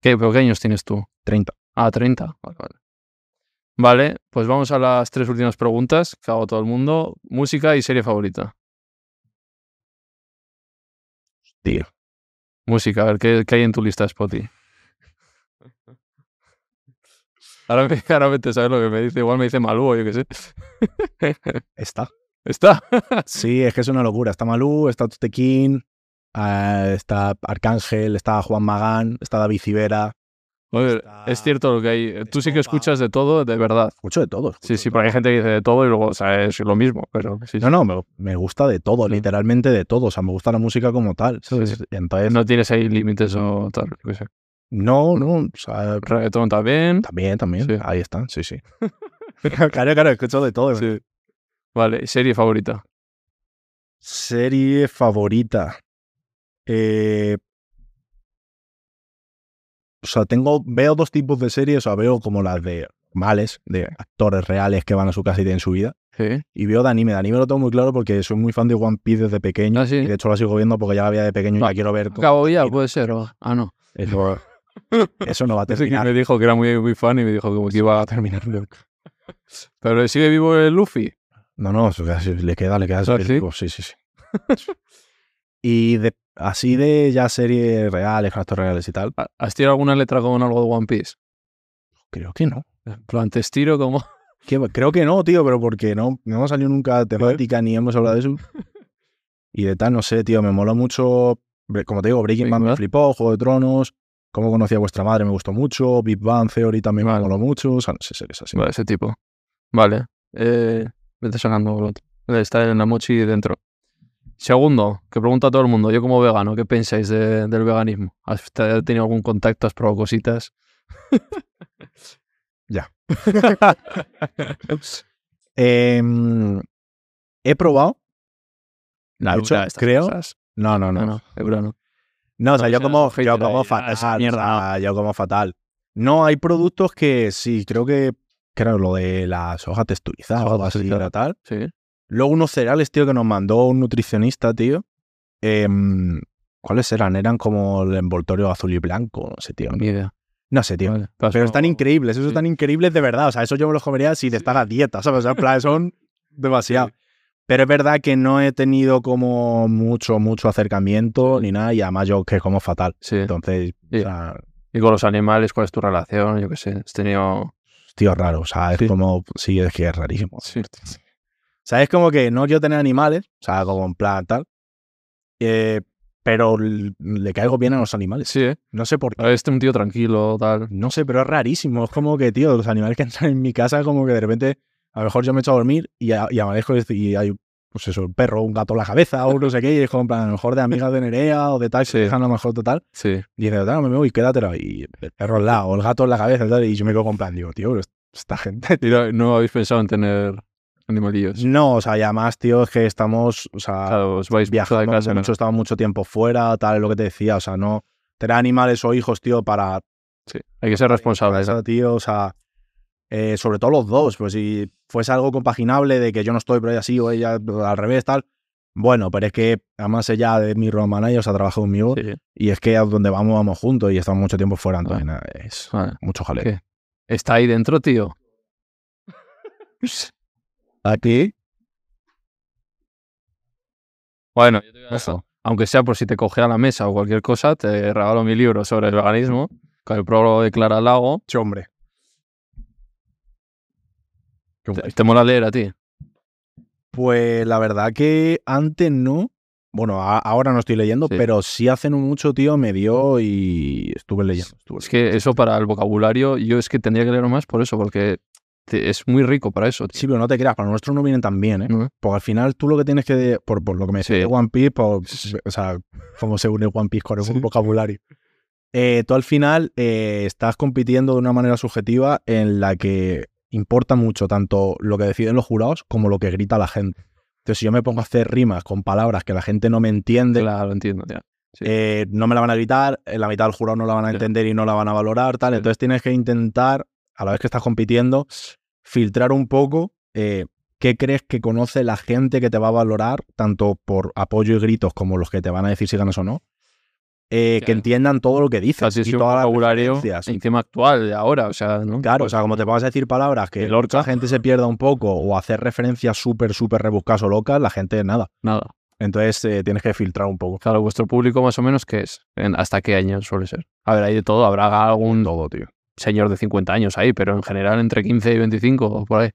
¿Qué, pero qué años tienes tú? 30. Ah, 30. Vale, vale. Vale, pues vamos a las tres últimas preguntas que hago todo el mundo. Música y serie favorita. Tío. Música, a ver, ¿qué, qué hay en tu lista de Spotify? Ahora me, ahora me te sabes lo que me dice. Igual me dice Malú o yo qué sé. Está. ¿Está? Sí, es que es una locura. Está Malú, está Tutequín, eh, está Arcángel, está Juan Magán, está David Civera. Oye, Está es cierto lo que hay. Tú sí que escuchas de todo, de verdad. Escucho de todo. Sí, escucho sí, porque hay gente que dice de todo y luego, o sea, es lo mismo, pero sí, No, no, me, me gusta de todo, Sí. literalmente de todo. O sea, me gusta la música como tal. Sí, ¿sabes? sí. Entonces, no tienes ahí límites o tal. yo qué sé. no, no, o sea, Reggaetón también. también, también. Sí. Ahí están, sí, sí. claro, claro, escucho de todo. Sí. Vale, serie favorita. Serie favorita. Eh, o sea, tengo, veo dos tipos de series. O sea, veo como las de males, de actores reales que van a su casa y tienen su vida. Sí. Y veo de anime. De anime lo tengo muy claro porque soy muy fan de One Piece desde pequeño. Ah, sí. Y de hecho la sigo viendo porque ya la veía de pequeño y No, la quiero ver. Acabo ya, puede ser. o- Ah, no. Eso, eso no va a Ese que terminar. me dijo que era muy, muy fan y me dijo como que iba a terminar. Pero sigue vivo el Luffy. No, no, le queda, le queda. ¿Ah, sí? Sí, sí, sí. y de, así de ya series reales, con actores reales y tal, ¿Has tirado alguna letra con algo de One Piece? creo que no. En plan, te estiro como... Que- creo que no, tío, pero porque no, no hemos salido nunca temática ni hemos hablado de eso. Y de tal, no sé, tío, me mola mucho. Como te digo, Breaking Bad me flipó, Juego de Tronos, Cómo conocí a vuestra madre me gustó mucho, Big Bang Theory también Vale. me moló mucho, o sea, no sé, series así. Vale, ese tipo. Vale. Eh, vete sacando otro. Está en la mochi dentro. Segundo, que pregunta a todo el mundo, yo como vegano, ¿qué pensáis de- del veganismo? ¿Has te- tenido algún contacto? ¿Has probado cositas? Ya. Em, he probado. La hecho, creo- cosas. No, no, no. No, no, Eura no. No, o sea, No, yo como, yo como fatal. ah, o sea, Yo como fatal. No, hay productos que sí, creo que, creo lo de la soja texturizada o algo así, tal. Sí. Luego unos cereales, tío, que nos mandó un nutricionista, tío. Em, ¿Cuáles eran? Eran como el envoltorio azul y blanco, no sé, tío. Ni idea. No sé, tío. Vale. Pero están como- increíbles, esos sí. están increíbles de verdad. O sea, eso yo me los comería sin estar a dieta, ¿sabes? O sea, en plan, son demasiado. Pero es verdad que no he tenido como mucho, mucho acercamiento ni nada, y además yo que como fatal. Sí. Entonces, Sí. o sea, Y con los animales, ¿cuál es tu relación? Yo qué sé. Has tenido... tío, raro. O sea, es Sí. como, sí, es que es rarísimo. Sí. Sea, es como que no quiero tener animales, o sea, como en plan tal, eh, pero le caigo bien a los animales. Sí, ¿eh? No sé por qué. Este un tío tranquilo, tal. No sé, pero es rarísimo. Es como que, tío, los animales que entran en mi casa, como que de repente, a lo mejor yo me echo a dormir y, a- y amanezco y- hay, pues eso, un perro, un gato en la cabeza o no sé qué, y es como en plan, a lo mejor de amigas de Nerea o de tal, Sí. se dejan a lo mejor total. Sí. Y dice, tal, me voy, quédatelo. Y el perro al lado, o el gato en la cabeza y tal. Y yo me quedo con plan, digo, tío, pero esta gente. Y no, no habéis pensado en tener animalillos. No, o sea, y además, tío, es que estamos, o sea, Claro, os vais mucho de viajamos casa. ¿no? mucho, estamos mucho tiempo fuera, tal, lo que te decía, o sea, no tener animales o hijos, tío, para Sí. Hay que ser responsable. Eso, tío, o sea, eh, sobre todo los dos, pues si fuese algo compaginable de que yo no estoy, pero ella sí, o ella al revés, tal. Bueno, pero es que además ella de mi road manager, o sea, trabaja conmigo, Sí. y es que a donde vamos, vamos juntos y estamos mucho tiempo fuera, entonces Vale. nada, es Vale. mucho jaleo. Está ahí dentro, tío. Aquí, Bueno, yo te voy a- aunque sea por si te coge a la mesa o cualquier cosa, te regalo mi libro sobre el veganismo con el prólogo de Clara Lago. Sí, hombre. ¿Te, te mola leer a ti? Pues la verdad que antes no. Bueno, a- ahora no estoy leyendo, Sí. pero sí hace mucho, tío, me dio y estuve leyendo. estuve Es que eso para el vocabulario, yo es que tendría que leer más por eso, porque te- es muy rico para eso, tío. Sí, pero no te creas, para nosotros no vienen tan bien, ¿eh? ¿No? Porque al final tú lo que tienes que, por, por lo que me Sí. decís de One Piece, por- o sea, cómo se une One Piece con el Sí. vocabulario. Eh, tú al final eh, estás compitiendo de una manera subjetiva en la que importa mucho tanto lo que deciden los jurados como lo que grita la gente. Entonces, si yo me pongo a hacer rimas con palabras que la gente no me entiende, Claro, entiendo, ya. Sí. eh, no me la van a gritar, eh, la mitad del jurado no la van a entender y no la van a valorar, tal. Entonces tienes que intentar, a la vez que estás compitiendo, filtrar un poco eh, qué crees que conoce la gente que te va a valorar, tanto por apoyo y gritos como los que te van a decir si ganas o no. eh, que entiendan todo lo que dices Casi y todas las encima actual de ahora, o sea, ¿no? Claro, Pues, o sea, como te vas a decir palabras que la gente se pierda un poco o hacer referencias súper, súper rebuscadas o locas, la gente nada. nada. Entonces eh, tienes que filtrar un poco. Claro, vuestro público más o menos, ¿qué es? ¿En- ¿Hasta qué año suele ser? A ver, hay de todo. Habrá algún Todo, tío. Señor de 50 años ahí, pero en general entre 15 y 25 o por ahí.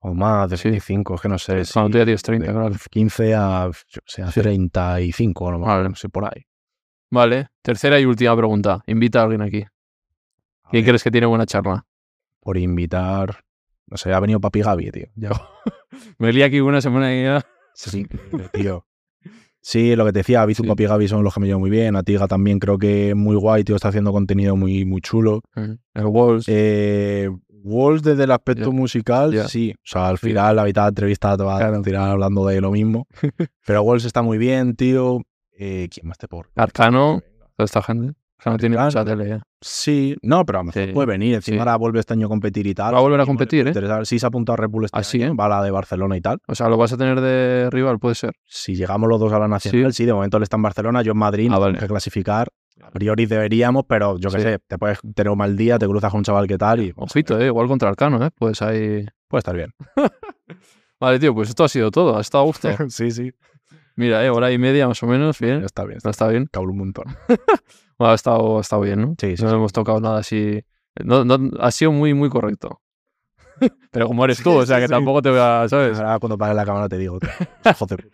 O más de Sí. 25, es que no sé. Cuando si- tú ya tienes 30, de claro. 15 a, yo sé, a Sí. 35 a lo mejor, Vale. no sé, por ahí. Vale, tercera y última pregunta. Invita a alguien aquí. A ¿Quién ver, crees que tiene buena charla? Por invitar, no sé, ha venido Papi Gaby, tío. Ya. Me lié aquí una semana y ya. Sí, tío. Sí, lo que te decía, Bizu Sí. y Gaby son los que me llevan muy bien. Atiga también creo que muy guay, tío, está haciendo contenido muy, muy chulo. El Walls. Eh, Walls desde el aspecto musical, Ya. sí. O sea, al Sí. final la mitad de la entrevista te va Claro. a tirar hablando de lo mismo. Pero Walls está muy bien, tío. Eh, ¿Quién más te por? Arcano. Toda esta gente. Sea, no tiene mucha tele ya. Sí, no, pero a lo mejor Sí. puede venir. Encima Sí. ahora vuelve este año a competir y tal. Va a volver a competir, ¿eh? Sí, se ha apuntado a Red Bull este sí, año, ¿eh? va a la de Barcelona y tal. O sea, lo vas a tener de rival, puede ser. Si llegamos los dos a la nacional, sí, de momento él está en Barcelona, yo en Madrid, Ah, vale. que clasificar. A priori deberíamos, pero yo qué sé, te puedes tener un mal día, te cruzas con un chaval que tal y Ojito, eh. Igual contra Arcano, eh. Pues ahí. puede estar bien. Vale, tío, pues esto ha sido todo. Ha estado a gusto. sí, sí, Mira, eh, hora y media más o menos. Bien. está bien. No está bien. Cabrón un montón. Bueno, ha estado, ha estado bien, ¿no? Sí, sí, No sí. hemos tocado nada así. No, no- ha sido muy, muy correcto. Pero como eres tú, o sea que tampoco te voy a, ¿sabes? Ahora cuando pague la cámara te digo, joder.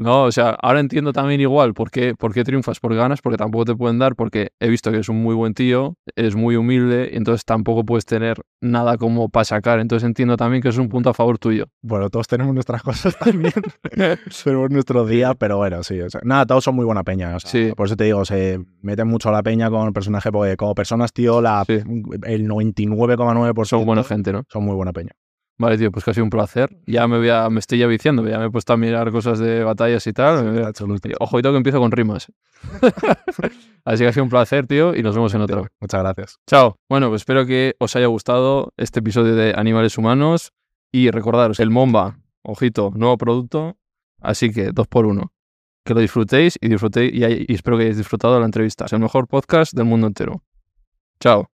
No, o sea, ahora entiendo también igual por qué, por qué triunfas, por qué ganas, porque tampoco te pueden dar, porque he visto que eres un muy buen tío, eres muy humilde, entonces tampoco puedes tener nada como para sacar. Entonces entiendo también que es un punto a favor tuyo. Bueno, todos tenemos nuestras cosas también. tenemos nuestros días, pero bueno, sí. o sea, nada, todos son muy buena peña. o sea, Sí. Por eso te digo, se meten mucho a la peña con el personaje, porque como personas, tío, la, Sí. el 99,9% Son buena gente, ¿no? son muy buena peña. Vale, tío, pues sido un placer. Ya me, voy a, me estoy ya viciando, ya me he puesto a mirar cosas de batallas y tal. A- y Ojito que empiezo con rimas. Así que ha sido un placer, tío, y nos vemos en otro. Muchas gracias. Chao. Bueno, pues espero que os haya gustado este episodio de Animales Humanos y recordaros, el Momba, ojito, nuevo producto, así que dos por uno. Que lo disfrutéis y disfrutéis y, hay- y espero que hayáis disfrutado de la entrevista. Es el mejor podcast del mundo entero. Chao.